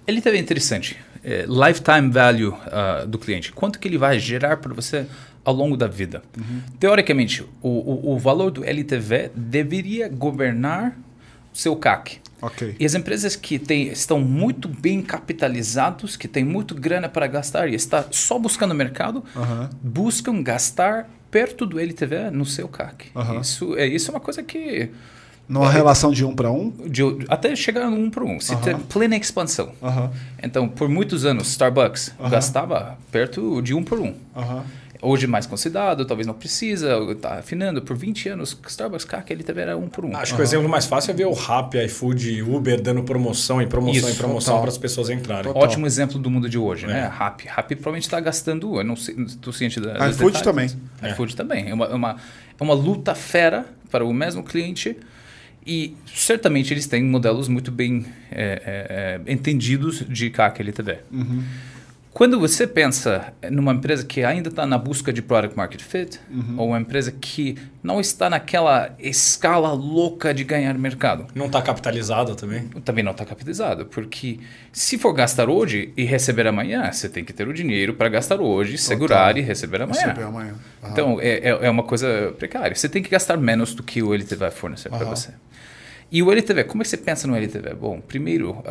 LTV é interessante. É, lifetime value uh, do cliente. Quanto que ele vai gerar para você ao longo da vida. Uhum. Teoricamente, o, o, o, valor do LTV deveria governar o seu CAC. Okay. E as empresas que tem, estão muito bem capitalizados, que têm muito grana para gastar e está só buscando mercado, uhum. buscam gastar perto do LTV no seu CAC. Uhum. Isso, é, isso é uma coisa que... Numa é, relação de um para um? De, até chegar no um para um. Se uhum. tem plena expansão. Então, por muitos anos, Starbucks gastava perto de um por um. Hoje mais considerado, talvez não precisa, está afinando. Por 20 anos, Starbucks, CAC, ele também era um por um. Acho uhum. que o exemplo mais fácil é ver o Rappi, iFood, Uber dando promoção e promoção Isso, e promoção para as pessoas entrarem. Total. Ótimo exemplo do mundo de hoje, né? é. né? Rappi. Rappi provavelmente está gastando, eu não estou ciente da. iFood também. É. iFood também. É uma, é uma, é uma luta fera para o mesmo cliente. E certamente eles têm modelos muito bem é, é, é entendidos de CAC LTV. Uhum. Quando você pensa numa empresa que ainda está na busca de product market fit, uhum. ou uma empresa que não está naquela escala louca de ganhar mercado. Não está capitalizada também? Também não está capitalizada, porque se for gastar hoje e receber amanhã, você tem que ter o dinheiro para gastar hoje, segurar e receber amanhã. Receber amanhã. Uhum. Então é, é, é, uma coisa precária. Você tem que gastar menos do que o LT vai fornecer uhum. para você. E o LTV, como é que você pensa no LTV? Bom, primeiro, uh,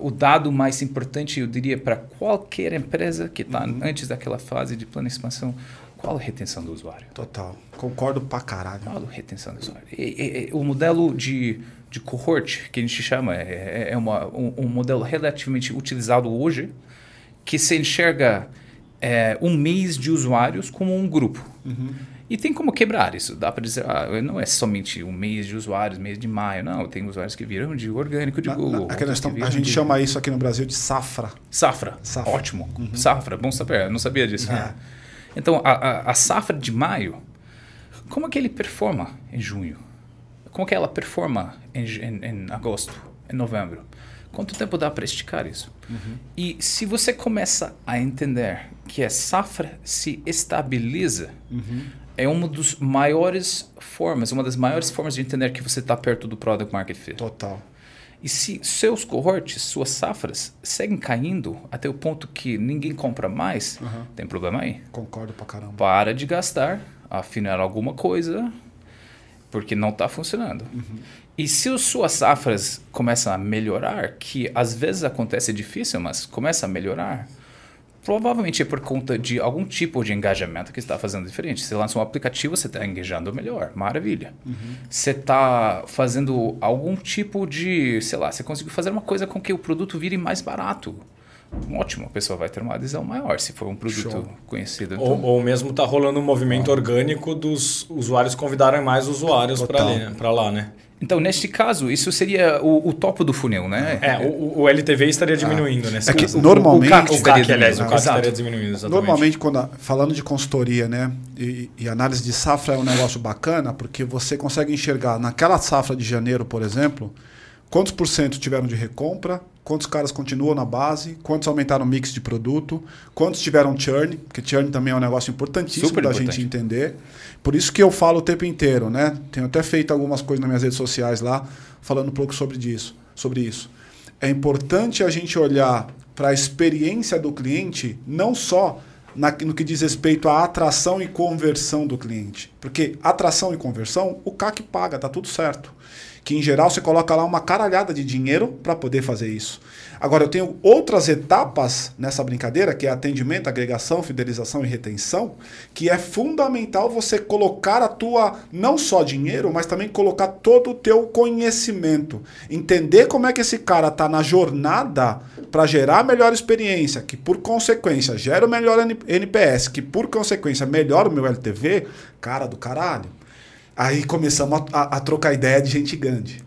o dado mais importante, eu diria, para qualquer empresa que está uhum. antes daquela fase de plano de expansão, qual a retenção do usuário? Total. Concordo pra caralho. Qual a retenção do usuário? E, e, o modelo de, de cohort, que a gente chama, é, é, é uma, um, um, modelo relativamente utilizado hoje, que se enxerga é, um mês de usuários como um grupo. Uhum. E tem como quebrar isso. Dá para dizer, ah, não é somente um mês de usuários, mês de maio. Não, tem usuários que viram de orgânico de na, Google. Na, questão, a gente de... chama isso aqui no Brasil de safra. Safra. safra. Ótimo. Uhum. Safra, bom saber. Eu não sabia disso. É. Então, a, a, a, safra de maio, como é que ele performa em junho? Como é que ela performa em, em, em agosto, em novembro? Quanto tempo dá para esticar isso? Uhum. E se você começa a entender que a safra se estabiliza, uhum é uma das maiores formas, uma das maiores formas de entender que você está perto do product market fit. Total. E se seus cohorts, suas safras, seguem caindo até o ponto que ninguém compra mais, uhum. tem problema aí. Concordo pra caramba. Para de gastar, afinar alguma coisa, porque não está funcionando. Uhum. E se as suas safras começam a melhorar, que às vezes acontece difícil, mas começa a melhorar, Provavelmente é por conta de algum tipo de engajamento que está fazendo diferente. Você lança um aplicativo, você está engajando melhor, maravilha. Uhum. Você está fazendo algum tipo de, sei lá, você conseguiu fazer uma coisa com que o produto vire mais barato. Ótimo, a pessoa vai ter uma adesão maior se for um produto Show. conhecido. Então... Ou, ou, mesmo está rolando um movimento ah. orgânico dos usuários convidarem mais usuários para lá, né? Então, neste caso, isso seria o, o topo do funil, né? É, o, o LTV estaria diminuindo ah. nesse é que caso. Normalmente, o, CAC, o CAC, aliás, o CAC estaria diminuindo, exatamente. Normalmente, quando, falando de consultoria né, e, e, análise de safra é um negócio bacana, porque você consegue enxergar naquela safra de janeiro, por exemplo, quantos por cento tiveram de recompra, quantos caras continuam na base, quantos aumentaram o mix de produto, quantos tiveram churn, porque churn também é um negócio importantíssimo Super da importante. gente entender. Por isso que eu falo o tempo inteiro, né? Tenho até feito algumas coisas nas minhas redes sociais lá, falando um pouco sobre isso, sobre isso. É importante a gente olhar para a experiência do cliente, não só na, no que diz respeito à atração e conversão do cliente. Porque atração e conversão, o CAC paga, tá tudo certo que em geral você coloca lá uma caralhada de dinheiro para poder fazer isso. Agora, eu tenho outras etapas nessa brincadeira, que é atendimento, agregação, fidelização e retenção, que é fundamental você colocar a tua, não só dinheiro, mas também colocar todo o teu conhecimento. Entender como é que esse cara está na jornada para gerar melhor experiência, que por consequência gera o melhor NPS, que por consequência melhora o meu LTV, cara do caralho. Aí começamos a, a, a trocar ideia de gente grande.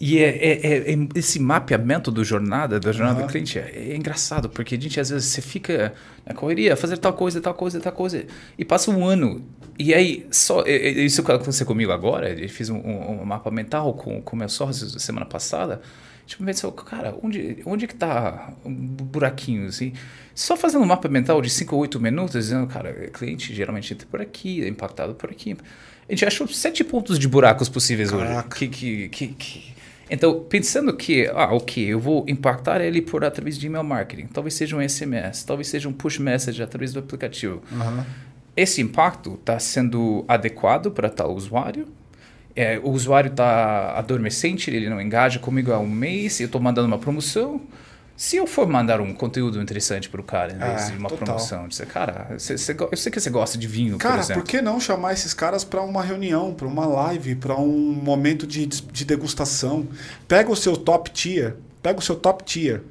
E é, é, é, é, esse mapeamento do jornada, da jornada uhum. do cliente, é, é, engraçado, porque a gente às vezes você fica na correria, fazer tal coisa, tal coisa, tal coisa, e passa um ano. E aí, só isso que aconteceu comigo agora, eu fiz um, um, um mapa mental com o meu sócio semana passada. Tipo, pensou, cara, onde, onde que tá um buraquinho, assim? Só fazendo um mapa mental de 5 ou 8 minutos, dizendo, cara, cliente geralmente entra por aqui, é impactado por aqui. A gente achou sete pontos de buracos possíveis Caraca. hoje. Que, que, que, que, Então, pensando que, ah, ok, eu vou impactar ele por através de email marketing, talvez seja um SMS, talvez seja um push message através do aplicativo. Uhum. Esse impacto está sendo adequado para tal usuário? É, o usuário está adormecente, ele não engaja comigo há um mês, eu estou mandando uma promoção se eu for mandar um conteúdo interessante para o cara, em vez é, de uma total. promoção, dizer, cara, você, você, eu sei que você gosta de vinho, cara, por exemplo. por que não chamar esses caras para uma reunião, para uma live, para um momento de, de degustação? Pega o seu top tier, pega o seu top tier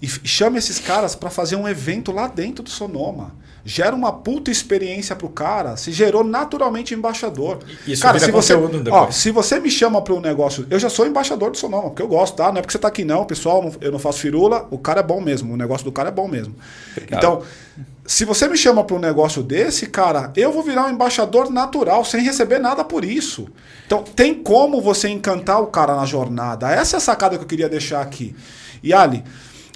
e chama esses caras para fazer um evento lá dentro do Sonoma gera uma puta experiência pro cara, se gerou naturalmente embaixador. Isso cara, se você, ó, se você me chama para um negócio, eu já sou embaixador do Sonoma, porque eu gosto, tá? Não é porque você tá aqui não, pessoal, eu não faço firula, o cara é bom mesmo, o negócio do cara é bom mesmo. Obrigado. Então, se você me chama para um negócio desse, cara, eu vou virar um embaixador natural, sem receber nada por isso. Então, tem como você encantar o cara na jornada. Essa é a sacada que eu queria deixar aqui. E Ali,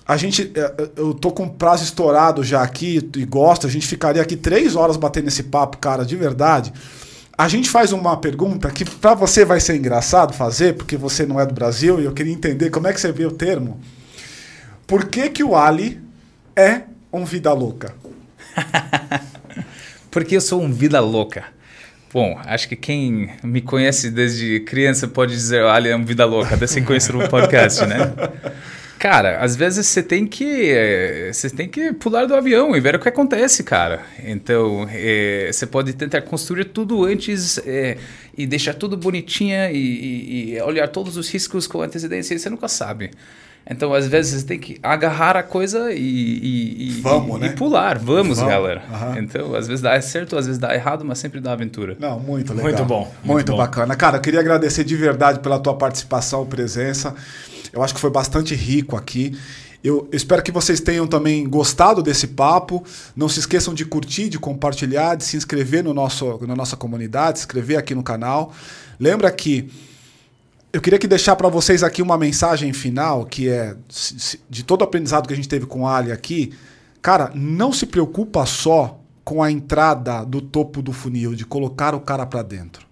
a gente, é, é, eu tô com prazo estourado já aqui e gosto, a gente ficaria aqui três horas batendo esse papo, cara, de verdade. A gente faz uma pergunta que para você vai ser engraçado fazer, porque você não é do Brasil e eu queria entender como é que você vê o termo. Por que, que o Ali é um vida louca? porque eu sou um vida louca. Bom, acho que quem me conhece desde criança pode dizer o Ali é um vida louca, até sem conhecer o podcast, né? Cara, às vezes você tem que você tem que pular do avião e ver o que acontece, cara. Então, é, você pode tentar construir tudo antes é, e deixar tudo bonitinha e, e, e, olhar todos os riscos com antecedência e você nunca sabe. Então, às vezes, você tem que agarrar a coisa e, e, Vamos, e, né? e pular. Vamos, Vamos. galera. Uhum. Então, às vezes dá certo, às vezes dá errado, mas sempre dá aventura. Não, muito legal. Muito bom. Muito, muito bom. bacana. Cara, eu queria agradecer de verdade pela tua participação, presença. Eu acho que foi bastante rico aqui. Eu espero que vocês tenham também gostado desse papo. Não se esqueçam de curtir, de compartilhar, de se inscrever no nosso, na nossa comunidade, se inscrever aqui no canal. Lembra que eu queria que deixar para vocês aqui uma mensagem final, que é de todo o aprendizado que a gente teve com o Ali aqui. Cara, não se preocupa só com a entrada do topo do funil, de colocar o cara para dentro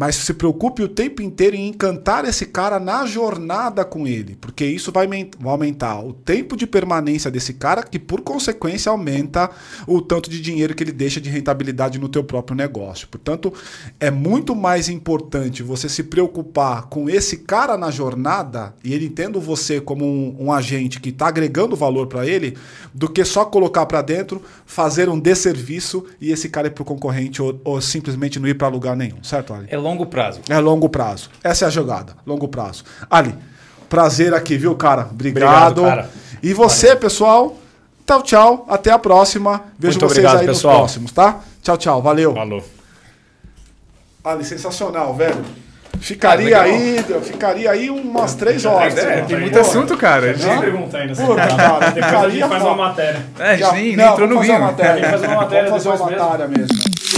mas se preocupe o tempo inteiro em encantar esse cara na jornada com ele, porque isso vai aumentar o tempo de permanência desse cara, que por consequência aumenta o tanto de dinheiro que ele deixa de rentabilidade no teu próprio negócio. Portanto, é muito mais importante você se preocupar com esse cara na jornada e ele tendo você como um, um agente que está agregando valor para ele, do que só colocar para dentro, fazer um desserviço e esse cara ir para o concorrente ou, ou, simplesmente não ir para lugar nenhum, certo, Ali? É longo prazo. É longo prazo. Essa é a jogada, longo prazo. Ali, prazer aqui, viu, cara? Obrigado. obrigado cara. E você, Valeu. pessoal, tchau, tchau. Até a próxima. Vejo Muito vocês obrigado, aí pessoal. nos próximos, tá? Tchau, tchau. Valeu. Falou. Ali, sensacional, velho. Ficaria ah, aí, ficaria aí umas três horas. É, tem muito assunto, cara. Tem pergunta ainda. Puta, cara, Depois a gente faz uma matéria. É, nem, nem entrou no vinho. Fazer uma matéria. Vamos fazer uma matéria, vamos fazer uma matéria mesmo. mesmo.